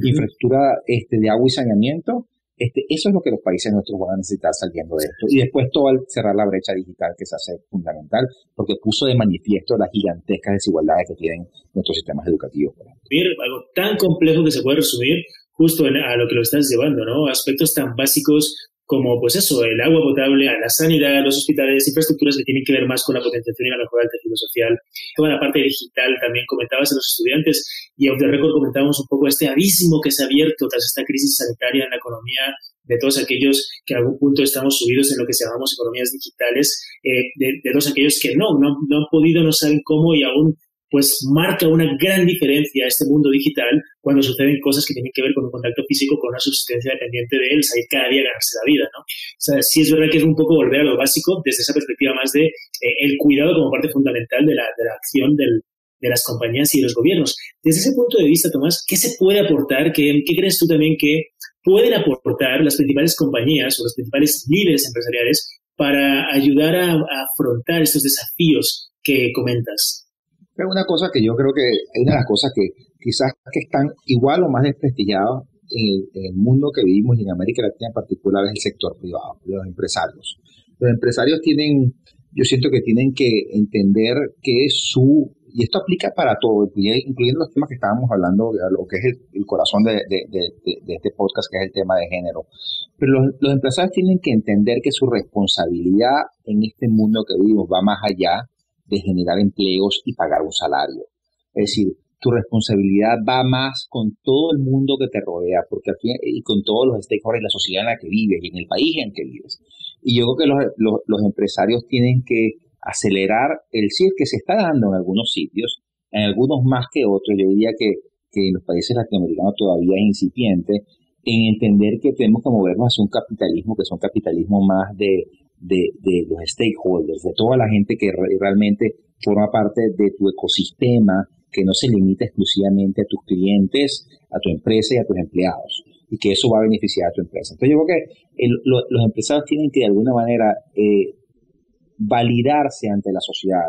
infraestructura este, de agua y saneamiento, este, eso es lo que los países nuestros van a necesitar saliendo de esto. Y después todo al cerrar la brecha digital que se hace fundamental, porque puso de manifiesto las gigantescas desigualdades que tienen nuestros sistemas educativos. Algo tan complejo que se puede resumir justo a lo que lo estás llevando, ¿no? Aspectos tan básicos como pues eso, el agua potable, la sanidad, los hospitales, infraestructuras que tienen que ver más con la potenciación y la mejora del tejido social, toda la parte digital también comentabas a los estudiantes y off the record comentábamos un poco este abismo que se ha abierto tras esta crisis sanitaria en la economía de todos aquellos que en algún punto estamos subidos en lo que llamamos economías digitales, eh, de, de, todos aquellos que no, no, no han podido, no saben cómo y aún pues marca una gran diferencia este mundo digital cuando suceden cosas que tienen que ver con un contacto físico, con una subsistencia dependiente de él, salir cada día a ganarse la vida, ¿no? O sea, sí es verdad que es un poco volver a lo básico desde esa perspectiva más de eh, el cuidado como parte fundamental de la, de la acción del, de las compañías y de los gobiernos. Desde ese punto de vista, Tomás, ¿qué se puede aportar? ¿Qué, qué crees tú también que pueden aportar las principales compañías o los principales líderes empresariales para ayudar a, a afrontar estos desafíos que comentas? Es una cosa que yo creo que es una de las cosas que quizás que están igual o más desprestigiadas en el, mundo que vivimos y en América Latina en particular es el sector privado, los empresarios. Los empresarios tienen, yo siento que tienen que entender que su, y esto aplica para todo, incluyendo los temas que estábamos hablando, lo que es el, corazón de, este podcast, que es el tema de género. Pero los empresarios tienen que entender que su responsabilidad en este mundo que vivimos va más allá de generar empleos y pagar un salario. Es decir, tu responsabilidad va más con todo el mundo que te rodea, porque y con todos los stakeholders, la sociedad en la que vives y en el país en que vives. Y yo creo que los, los, empresarios tienen que acelerar el CIR que se está dando en algunos sitios, en algunos más que otros. Yo diría que, que en los países latinoamericanos todavía es incipiente, en entender que tenemos que movernos hacia un capitalismo que es un capitalismo más de, de, los stakeholders, de toda la gente que realmente forma parte de tu ecosistema, que no se limita exclusivamente a tus clientes, a tu empresa y a tus empleados, y que eso va a beneficiar a tu empresa. Entonces yo creo que los empresarios tienen que de alguna manera eh, validarse ante la sociedad,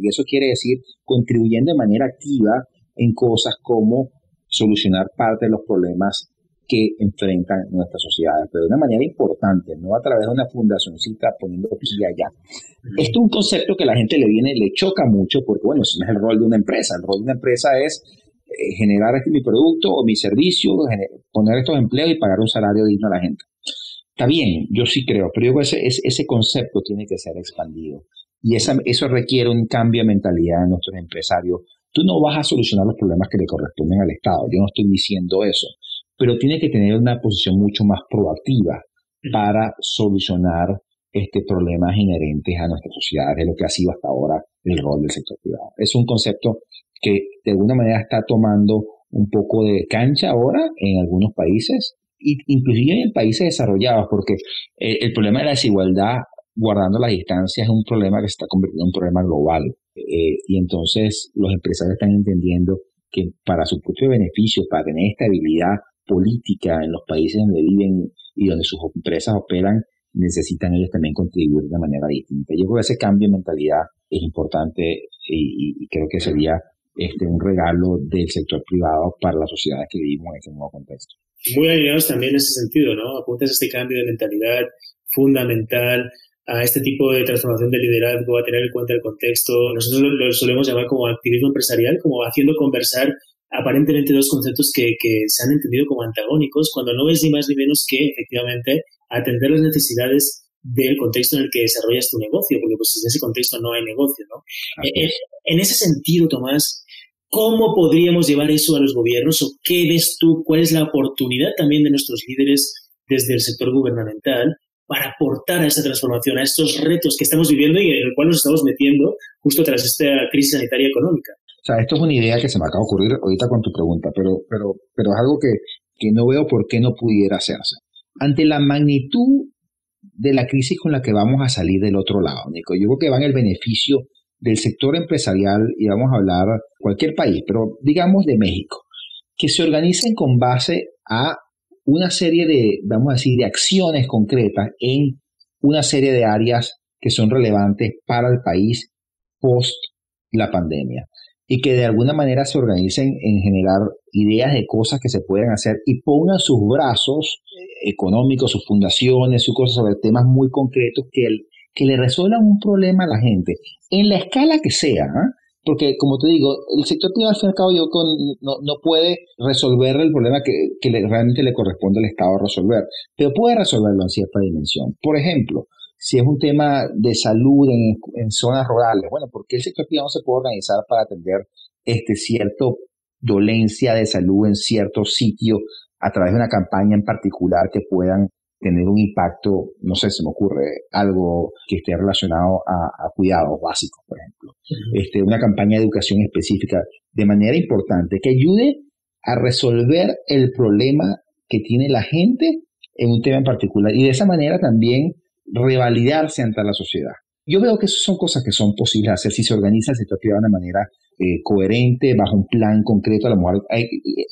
y eso quiere decir contribuyendo de manera activa en cosas como solucionar parte de los problemas que enfrentan nuestras sociedades, pero de una manera importante, no a través de una fundacioncita poniendo aquí y allá. Esto es un concepto que a la gente le viene, le choca mucho, porque bueno, ese no es el rol de una empresa. El rol de una empresa es eh, generar este, mi producto o mi servicio, poner estos empleos y pagar un salario digno a la gente. Está bien, yo sí creo, pero que ese, ese concepto tiene que ser expandido. Y esa, eso requiere un cambio de mentalidad en nuestros empresarios. Tú no vas a solucionar los problemas que le corresponden al Estado. Yo no estoy diciendo eso pero tiene que tener una posición mucho más proactiva para solucionar este problemas inherentes a nuestra sociedad, de lo que ha sido hasta ahora el rol del sector privado. Es un concepto que de alguna manera está tomando un poco de cancha ahora en algunos países, inclusive en países desarrollados, porque eh, el problema de la desigualdad, guardando las distancias, es un problema que se está convirtiendo en un problema global. Eh, y entonces los empresarios están entendiendo que para su propio beneficio, para tener estabilidad política en los países donde viven y donde sus empresas operan, necesitan ellos también contribuir de manera distinta. Yo creo que ese cambio de mentalidad es importante y, creo que sería este, un regalo del sector privado para las sociedades que vivimos en este nuevo contexto. Muy alineados también en ese sentido, ¿no? Apuntas a este cambio de mentalidad fundamental a este tipo de transformación de liderazgo, a tener en cuenta el contexto. Nosotros lo solemos llamar como activismo empresarial, como haciendo conversar aparentemente dos conceptos que, que, se han entendido como antagónicos, cuando no es ni más ni menos que efectivamente atender las necesidades del contexto en el que desarrollas tu negocio, porque pues sin ese contexto no hay negocio, ¿no? En, eh, en ese sentido, Tomás, ¿cómo podríamos llevar eso a los gobiernos o qué ves tú, cuál es la oportunidad también de nuestros líderes desde el sector gubernamental para aportar a esta transformación, a estos retos que estamos viviendo y en el cual nos estamos metiendo justo tras esta crisis sanitaria económica? O sea, esto es una idea que se me acaba de ocurrir ahorita con tu pregunta, pero, pero, pero es algo que, que no veo por qué no pudiera hacerse. Ante la magnitud de la crisis con la que vamos a salir del otro lado, Nico, yo creo que va en el beneficio del sector empresarial y vamos a hablar cualquier país, pero digamos de México, que se organicen con base a una serie de, vamos a decir, de acciones concretas en una serie de áreas que son relevantes para el país post la pandemia y que de alguna manera se organicen en generar ideas de cosas que se pueden hacer y pongan sus brazos económicos, sus fundaciones, sus cosas sobre temas muy concretos que, que le resuelvan un problema a la gente, en la escala que sea, ¿ah? porque como te digo, el sector privado al fin y al cabo yo no, no, puede resolver el problema que, que realmente le corresponde al Estado resolver, pero puede resolverlo en cierta dimensión. Por ejemplo, si es un tema de salud en, en zonas rurales, bueno, ¿por qué el sector privado no se puede organizar para atender este cierto dolencia de salud en ciertos sitios a través de una campaña en particular que puedan tener un impacto, no sé, se me ocurre algo que esté relacionado a, cuidados básicos, por ejemplo. este, una campaña de educación específica de manera importante que ayude a resolver el problema que tiene la gente en un tema en particular y de esa manera también revalidarse ante la sociedad. Yo veo que son cosas que son posibles de hacer si se organiza el sector privado de una manera eh, coherente, bajo un plan concreto. A lo mejor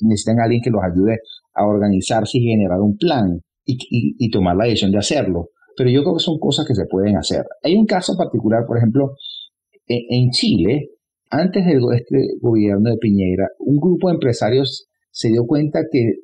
necesitan a alguien que los ayude a organizarse y generar un plan y, tomar la decisión de hacerlo. Pero yo creo que son cosas que se pueden hacer. Hay un caso particular, por ejemplo, en, Chile, antes del este gobierno de Piñera, un grupo de empresarios se dio cuenta que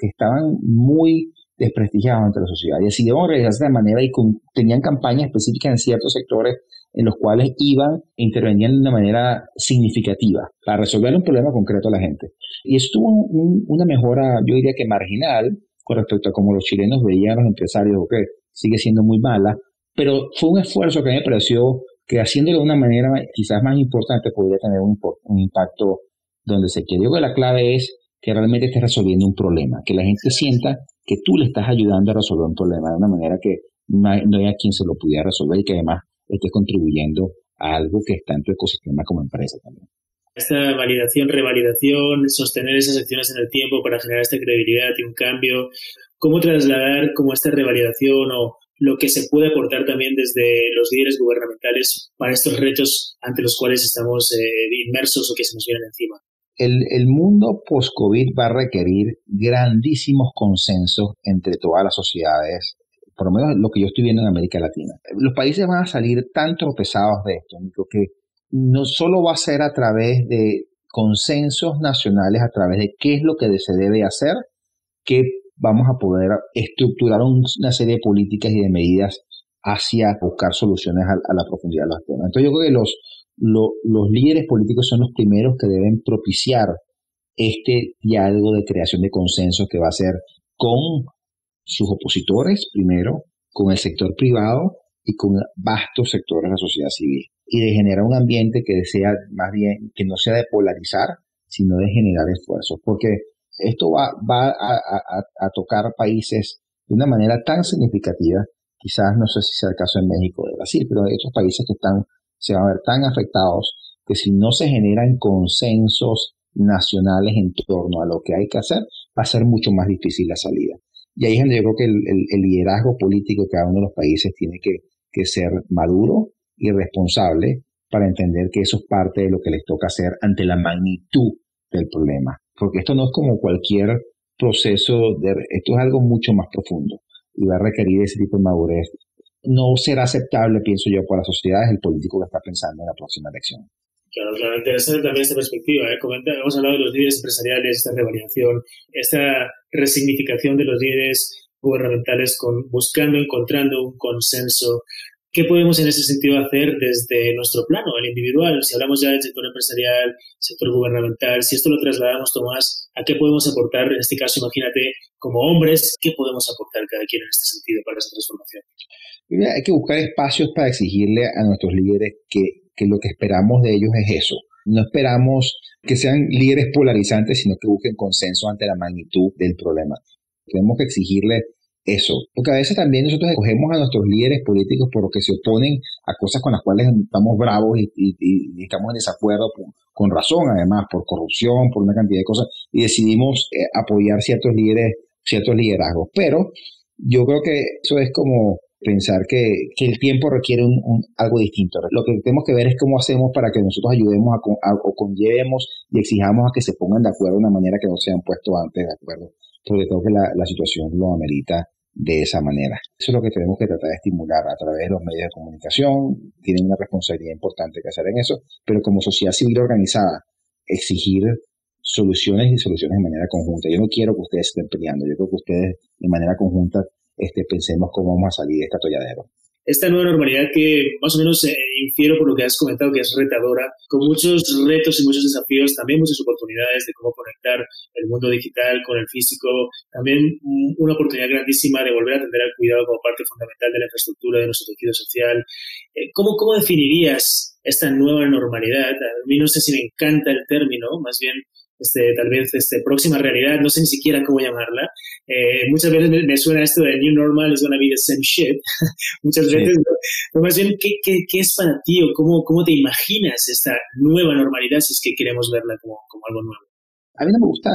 estaban muy desprestigiados ante la sociedad y decidieron organizarse de manera y tenían campañas específicas en ciertos sectores en los cuales iban e intervenían de una manera significativa para resolver un problema concreto a la gente. Y esto tuvo una mejora, yo diría que marginal, con respecto a cómo los chilenos veían a los empresarios, que sigue siendo muy mala, pero fue un esfuerzo que me pareció que haciéndolo de una manera quizás más importante podría tener un, impacto donde se quiere. Yo creo que la clave es que realmente estés resolviendo un problema, que la gente sienta que tú le estás ayudando a resolver un problema de una manera que no hay, a quien se lo pudiera resolver y que además estés contribuyendo a algo que está en tu ecosistema como empresa también esta validación, revalidación, sostener esas acciones en el tiempo para generar esta credibilidad y un cambio, cómo trasladar como esta revalidación o lo que se puede aportar también desde los líderes gubernamentales para estos retos ante los cuales estamos eh, inmersos o que se nos vienen encima. El, el mundo post-COVID va a requerir grandísimos consensos entre todas las sociedades, por lo menos lo que yo estoy viendo en América Latina. Los países van a salir tan tropezados de esto, que no solo va a ser a través de consensos nacionales, a través de qué es lo que se debe hacer, que vamos a poder estructurar una serie de políticas y de medidas hacia buscar soluciones a, la profundidad de los temas. Entonces yo creo que los, los líderes políticos son los primeros que deben propiciar este diálogo de creación de consensos que va a ser con sus opositores, primero, con el sector privado y con vastos sectores de la sociedad civil. Y de generar un ambiente que sea más bien, que no sea de polarizar, sino de generar esfuerzos, porque esto va, va a, tocar países de una manera tan significativa, quizás no sé si sea el caso en México o de Brasil, pero hay otros países que están, se van a ver tan afectados que si no se generan consensos nacionales en torno a lo que hay que hacer, va a ser mucho más difícil la salida. Y ahí es donde yo creo que el, liderazgo político de cada uno de los países tiene que, que ser maduro, y responsable para entender que eso es parte de lo que les toca hacer ante la magnitud del problema. Porque esto no es como cualquier proceso, de, esto es algo mucho más profundo y va a requerir ese tipo de madurez. No será aceptable, pienso yo, para las sociedades el político que está pensando en la próxima elección. Claro, claro, interesante también esta perspectiva. ¿eh? hemos hablado de los líderes empresariales, esta revalidación, esta resignificación de los líderes gubernamentales con, buscando, encontrando un consenso ¿Qué podemos en ese sentido hacer desde nuestro plano, el individual? Si hablamos ya del sector empresarial, sector gubernamental, si esto lo trasladamos, Tomás, ¿a qué podemos aportar? En este caso, imagínate, como hombres, ¿qué podemos aportar cada quien en este sentido para esa transformación? Hay que buscar espacios para exigirle a nuestros líderes que, que lo que esperamos de ellos es eso. No esperamos que sean líderes polarizantes, sino que busquen consenso ante la magnitud del problema. Tenemos que exigirle eso. Porque a veces también nosotros escogemos a nuestros líderes políticos por lo que se oponen a cosas con las cuales estamos bravos y, estamos en desacuerdo con razón, además, por corrupción, por una cantidad de cosas, y decidimos eh, apoyar ciertos líderes, ciertos liderazgos. Pero yo creo que eso es como pensar que, el tiempo requiere un, algo distinto. Lo que tenemos que ver es cómo hacemos para que nosotros ayudemos a, o conllevemos y exijamos a que se pongan de acuerdo de una manera que no se han puesto antes de acuerdo porque creo que la, situación lo amerita de esa manera. Eso es lo que tenemos que tratar de estimular a través de los medios de comunicación. Tienen una responsabilidad importante que hacer en eso, pero como sociedad civil organizada, exigir soluciones y soluciones de manera conjunta. Yo no quiero que ustedes estén peleando, yo creo que ustedes de manera conjunta este, pensemos cómo vamos a salir de este atolladero. Esta nueva normalidad que más o menos eh, infiero por lo que has comentado que es retadora, con muchos retos y muchos desafíos, también muchas oportunidades de cómo conectar el mundo digital con el físico, también una oportunidad grandísima de volver a atender al cuidado como parte fundamental de la infraestructura de nuestro tejido social. Eh, ¿Cómo, cómo definirías esta nueva normalidad? A mí no sé si me encanta el término, más bien este, tal vez este, próxima realidad, no sé ni siquiera cómo llamarla. Eh, muchas veces me, suena esto de New Normal is gonna be the same shit. *laughs* muchas veces, pero más bien, ¿qué, ¿qué, qué, es para ti o cómo, cómo te imaginas esta nueva normalidad si es que queremos verla como, como algo nuevo? A mí no me gusta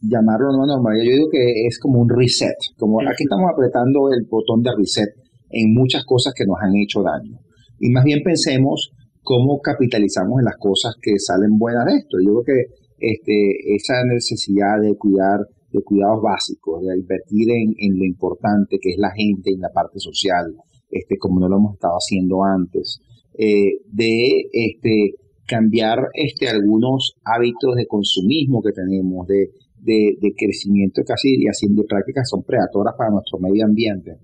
llamarlo nueva normalidad, yo digo que es como un reset, como aquí estamos apretando el botón de reset en muchas cosas que nos han hecho daño. Y más bien pensemos cómo capitalizamos en las cosas que salen buenas de esto. Yo creo que este, esa necesidad de cuidar, de cuidados básicos, de invertir en, lo importante que es la gente, en la parte social, este, como no lo hemos estado haciendo antes, eh, de este, cambiar este, algunos hábitos de consumismo que tenemos, de, de, de crecimiento casi y haciendo prácticas son predatoras para nuestro medio ambiente.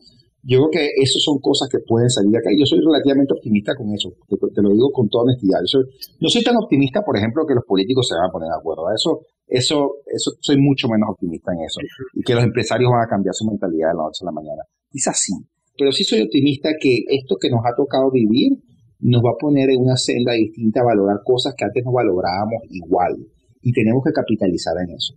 Yo creo que eso son cosas que pueden salir de acá. Y yo soy relativamente optimista con eso, te, lo digo con toda honestidad. Yo soy tan optimista, por ejemplo, que los políticos se van a poner de acuerdo. Eso, eso, eso soy mucho menos optimista en eso. Y que los empresarios van a cambiar su mentalidad de la noche a la mañana. Quizás sí. Pero sí soy optimista que esto que nos ha tocado vivir nos va a poner en una senda distinta a valorar cosas que antes no valorábamos igual. Y tenemos que capitalizar en eso.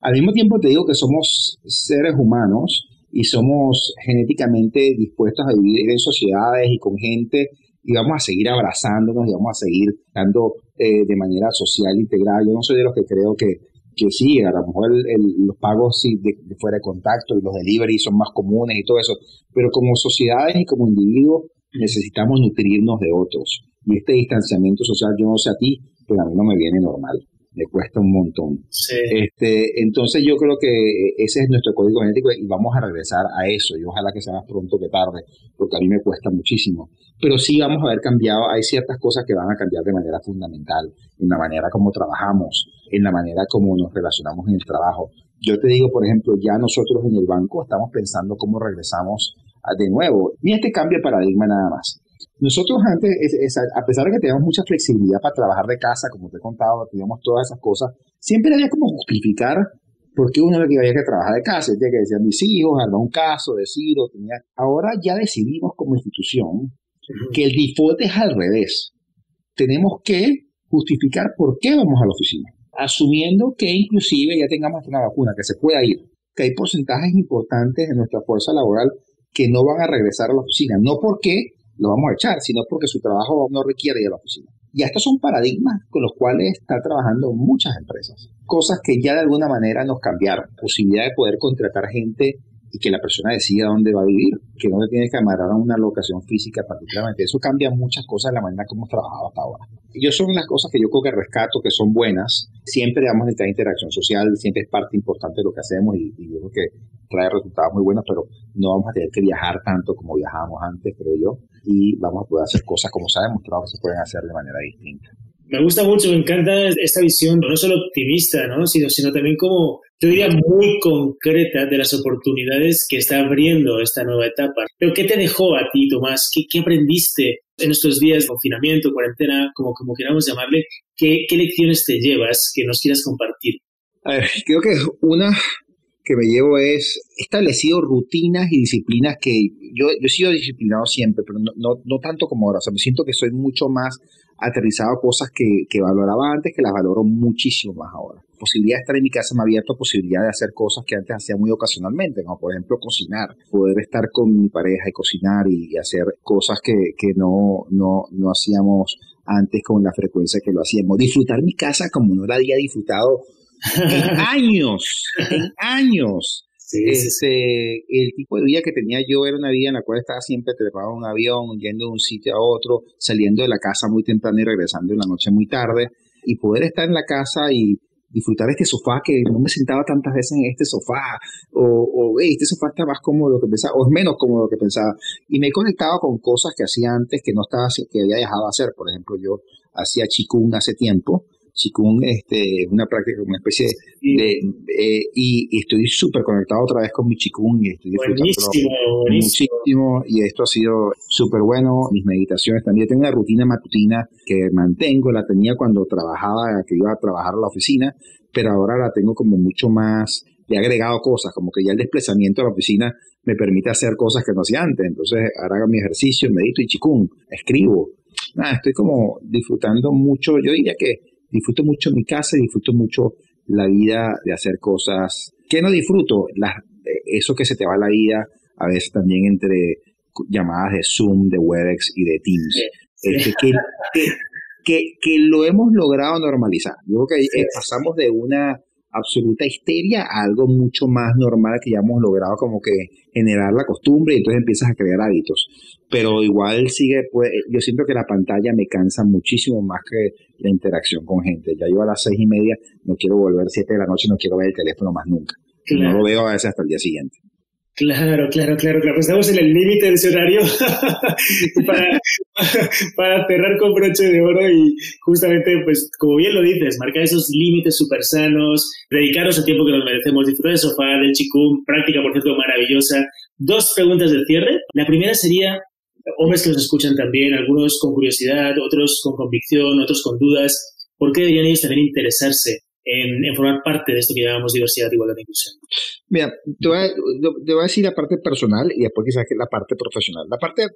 Al mismo tiempo te digo que somos seres humanos y somos genéticamente dispuestos a vivir en sociedades y con gente y vamos a seguir abrazándonos y vamos a seguir dando eh, de manera social integrada. Yo no soy de los que creo que, que sí, a lo mejor los pagos sí, de, fuera de contacto y los delivery son más comunes y todo eso, pero como sociedades y como individuos necesitamos nutrirnos de otros. Y este distanciamiento social, yo no sé a ti, pero a mí no me viene normal le cuesta un montón. Este, entonces yo creo que ese es nuestro código genético y vamos a regresar a eso y ojalá que sea más pronto que tarde, porque a mí me cuesta muchísimo. Pero sí vamos a haber cambiado, hay ciertas cosas que van a cambiar de manera fundamental, en la manera como trabajamos, en la manera como nos relacionamos en el trabajo. Yo te digo, por ejemplo, ya nosotros en el banco estamos pensando cómo regresamos de nuevo, ni este cambio de paradigma nada más. Nosotros antes, a pesar de que teníamos mucha flexibilidad para trabajar de casa, como te he contado, teníamos todas esas cosas, siempre había como justificar por qué uno había que trabajar de casa. Tenía que decir a mis hijos, armar un caso, decirlo. Tenía... Ahora ya decidimos como institución que el default es al revés. Tenemos que justificar por qué vamos a la oficina, asumiendo que inclusive ya tengamos una vacuna, que se pueda ir, que hay porcentajes importantes de nuestra fuerza laboral que no van a regresar a la oficina, no porque lo vamos a echar, sino porque su trabajo no requiere ir a la oficina. Y estos son paradigmas con los cuales están trabajando muchas empresas. Cosas que ya de alguna manera nos cambiaron. Posibilidad de poder contratar gente y que la persona decida dónde va a vivir, que no le tiene que amarrar a una locación física particularmente. Eso cambia muchas cosas de la manera como hemos trabajado hasta ahora. Y yo son las cosas que yo creo que rescato, que son buenas. Siempre damos esta interacción social, siempre es parte importante de lo que hacemos y, yo creo que trae resultados muy buenos, pero no vamos a tener que viajar tanto como viajábamos antes, creo yo, y vamos a poder hacer cosas como se ha demostrado que se pueden hacer de manera distinta. Me gusta mucho, me encanta esta visión, no solo optimista, ¿no? Sino también como, yo diría, muy concreta de las oportunidades que está abriendo esta nueva etapa. Pero ¿qué te dejó a ti, Tomás? ¿Qué, qué aprendiste en estos días de confinamiento, cuarentena, como, como queramos llamarle? ¿Qué, ¿Qué lecciones te llevas que nos quieras compartir? A ver, creo que una que me llevo es establecido rutinas y disciplinas que yo, yo he sido disciplinado siempre, pero no, no, no tanto como ahora. O sea, me siento que soy mucho más aterrizado a cosas que, que, valoraba antes, que las valoro muchísimo más ahora. Posibilidad de estar en mi casa me ha abierto posibilidad de hacer cosas que antes hacía muy ocasionalmente, como por ejemplo cocinar, poder estar con mi pareja y cocinar y, hacer cosas que, que no, no, no hacíamos antes con la frecuencia que lo hacíamos. Disfrutar mi casa como no la había disfrutado en *laughs* años, en años. este, El tipo de vida que tenía yo era una vida en la cual estaba siempre trepado en un avión, yendo de un sitio a otro, saliendo de la casa muy temprano y regresando en la noche muy tarde. Y poder estar en la casa y disfrutar este sofá que no me sentaba tantas veces en este sofá, o, o este sofá está más cómodo de lo que pensaba, o es menos cómodo de lo que pensaba. Y me he conectado con cosas que hacía antes que no estaba, que había dejado de hacer. Por ejemplo, yo hacía chikung hace tiempo, Qigong, este, una práctica, una especie de... Eh, y, estoy súper conectado otra vez con mi Qigong y estoy buenísimo, muchísimo y esto ha sido súper bueno. Mis meditaciones también. Tengo una rutina matutina que mantengo, la tenía cuando trabajaba, que iba a trabajar a la oficina, pero ahora la tengo como mucho más he agregado cosas, como que ya el desplazamiento a la oficina me permite hacer cosas que no hacía antes. Entonces, ahora hago mi ejercicio, medito y chikung, escribo. Nada, estoy como disfrutando mucho, yo diría que disfruto mucho mi casa y disfruto mucho la vida de hacer cosas que no disfruto, eso que se te va la vida, a veces también entre llamadas de Zoom, de Webex y de Teams. Este, que, que, lo hemos logrado normalizar. Yo creo que pasamos de una absoluta histeria algo mucho más normal que ya hemos logrado como que generar la costumbre y entonces empiezas a crear hábitos. Pero igual sigue, pues, yo siento que la pantalla me cansa muchísimo más que la interacción con gente. Ya yo a las seis y media no quiero volver siete de la noche, no quiero ver el teléfono más nunca. No lo veo a veces hasta el día siguiente. Claro, claro, claro, claro. Pues estamos en el límite de ese horario para, cerrar con broche de oro y justamente, pues, como bien lo dices, marcar esos límites súper sanos, dedicaros el tiempo que nos merecemos, disfrutar del sofá, del chikung, práctica, por cierto, maravillosa. Dos preguntas de cierre. La primera sería, hombres que nos escuchan también, algunos con curiosidad, otros con convicción, otros con dudas, ¿por qué deberían ellos también interesarse en, formar parte de esto que llamamos diversidad, igualdad e inclusión? Mira, te voy, a, te voy a decir la parte personal y después quizás la parte profesional. La parte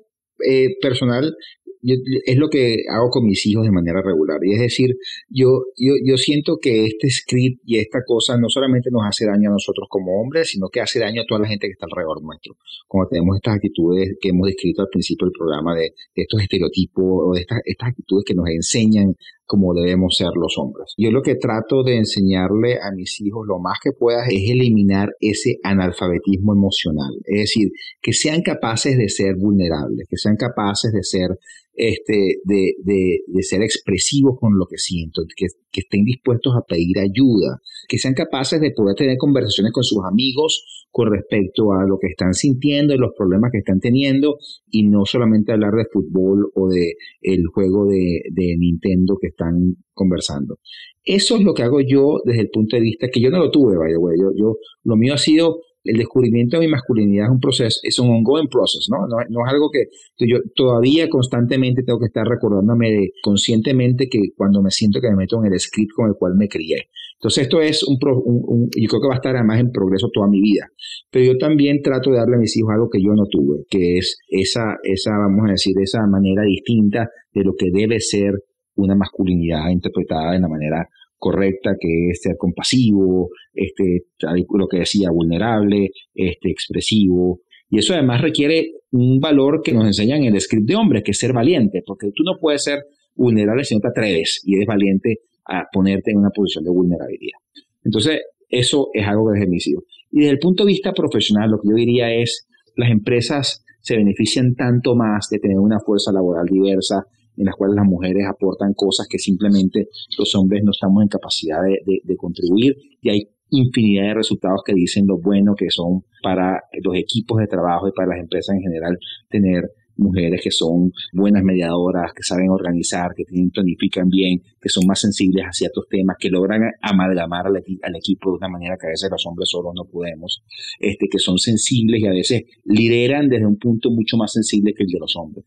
eh, personal es lo que hago con mis hijos de manera regular. Y es decir, yo, yo, yo siento que este script y esta cosa no solamente nos hace daño a nosotros como hombres, sino que hace daño a toda la gente que está alrededor nuestro. Como tenemos estas actitudes que hemos descrito al principio del programa de, estos estereotipos o de estas, estas actitudes que nos enseñan cómo debemos ser los hombres. Yo lo que trato de enseñarle a mis hijos lo más que pueda es eliminar ese analfabetismo emocional. Es decir, que sean capaces de ser vulnerables, que sean capaces de ser este, de, de, de, ser expresivos con lo que siento, que, estén dispuestos a pedir ayuda, que sean capaces de poder tener conversaciones con sus amigos con respecto a lo que están sintiendo y los problemas que están teniendo y no solamente hablar de fútbol o de el juego de Nintendo que están conversando. Eso es lo que hago yo desde el punto de vista que yo no lo tuve, vaya, güey. Yo, yo, lo mío ha sido el descubrimiento de mi masculinidad es un proceso, es un ongoing process, ¿no? No, es algo que yo todavía constantemente tengo que estar recordándome de, conscientemente que cuando me siento que me meto en el script con el cual me crié. Entonces esto es un, un, yo creo que va a estar además en progreso toda mi vida. Pero yo también trato de darle a mis hijos algo que yo no tuve, que es esa, esa, vamos a decir, esa manera distinta de lo que debe ser una masculinidad interpretada de la manera correcta, que es ser compasivo, este, lo que decía, vulnerable, este, expresivo. Y eso además requiere un valor que nos enseñan en el script de hombres, que es ser valiente, porque tú no puedes ser vulnerable si no te atreves y eres valiente a ponerte en una posición de vulnerabilidad. Entonces, eso es algo que desde Y desde el punto de vista profesional, lo que yo diría es, las empresas se benefician tanto más de tener una fuerza laboral diversa, en las cuales las mujeres aportan cosas que simplemente los hombres no estamos en capacidad de, contribuir y hay infinidad de resultados que dicen lo bueno que son para los equipos de trabajo y para las empresas en general tener mujeres que son buenas mediadoras, que saben organizar, que planifican bien, que son más sensibles a ciertos temas, que logran amalgamar al, al, equipo de una manera que a veces los hombres solos no podemos, este, que son sensibles y a veces lideran desde un punto mucho más sensible que el de los hombres.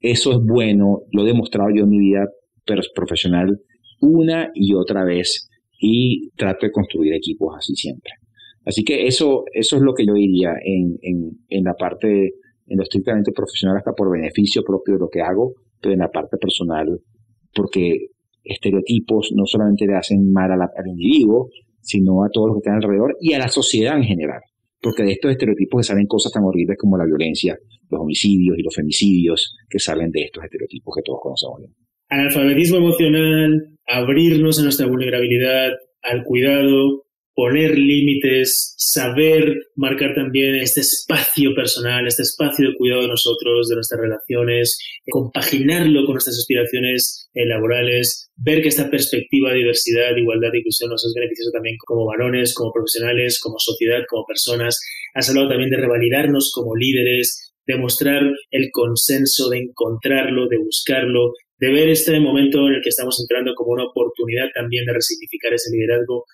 Eso es bueno, lo he demostrado yo en mi vida profesional una y otra vez y trato de construir equipos así siempre. Así que eso, eso es lo que yo diría en, en, en la parte, en lo estrictamente profesional, hasta por beneficio propio de lo que hago, pero en la parte personal, porque estereotipos no solamente le hacen mal al individuo, sino a todos los que están alrededor y a la sociedad en general. Porque de estos estereotipos salen cosas tan horribles como la violencia, los homicidios y los femicidios que salen de estos estereotipos que todos conocemos bien. Analfabetismo emocional, abrirnos a nuestra vulnerabilidad, al cuidado, poner límites, saber marcar también este espacio personal, este espacio de cuidado de nosotros, de nuestras relaciones, compaginarlo con nuestras aspiraciones eh, laborales, ver que esta perspectiva de diversidad, igualdad e inclusión nos es beneficiosa también como varones, como profesionales, como sociedad, como personas. Has hablado también de revalidarnos como líderes, demostrar el consenso, de encontrarlo, de buscarlo, de ver este momento en el que estamos entrando como una oportunidad también de resignificar ese liderazgo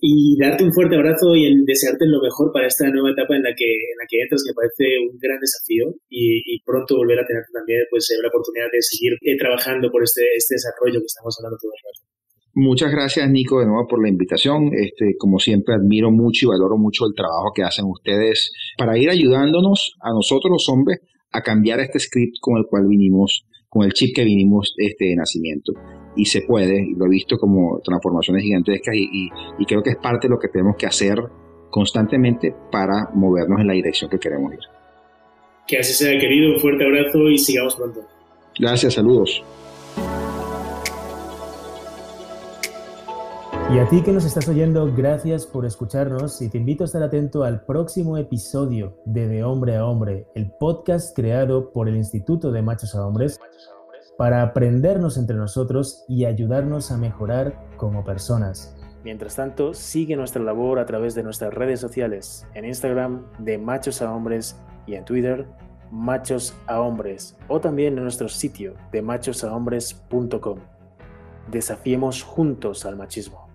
y darte un fuerte abrazo y en desearte lo mejor para esta nueva etapa en la que, en la que entras, que parece un gran desafío y, pronto volver a tener también pues, la oportunidad de seguir eh, trabajando por este, este desarrollo que estamos hablando todos los Muchas gracias, Nico, de nuevo por la invitación. Este, como siempre, admiro mucho y valoro mucho el trabajo que hacen ustedes para ir ayudándonos a nosotros los hombres a cambiar este script con el cual vinimos con el chip que vinimos este, de nacimiento. Y se puede, y lo he visto como transformaciones gigantescas y, y creo que es parte de lo que tenemos que hacer constantemente para movernos en la dirección que queremos ir. Que así sea, querido. Un fuerte abrazo y sigamos pronto. Gracias, saludos. Y a ti que nos estás oyendo, gracias por escucharnos y te invito a estar atento al próximo episodio de De Hombre a Hombre, el podcast creado por el Instituto de Machos a Hombres para aprendernos entre nosotros y ayudarnos a mejorar como personas. Mientras tanto, sigue nuestra labor a través de nuestras redes sociales, en Instagram de Machos a Hombres y en Twitter Machos a Hombres o también en nuestro sitio de machosahombres.com. Desafiemos juntos al machismo.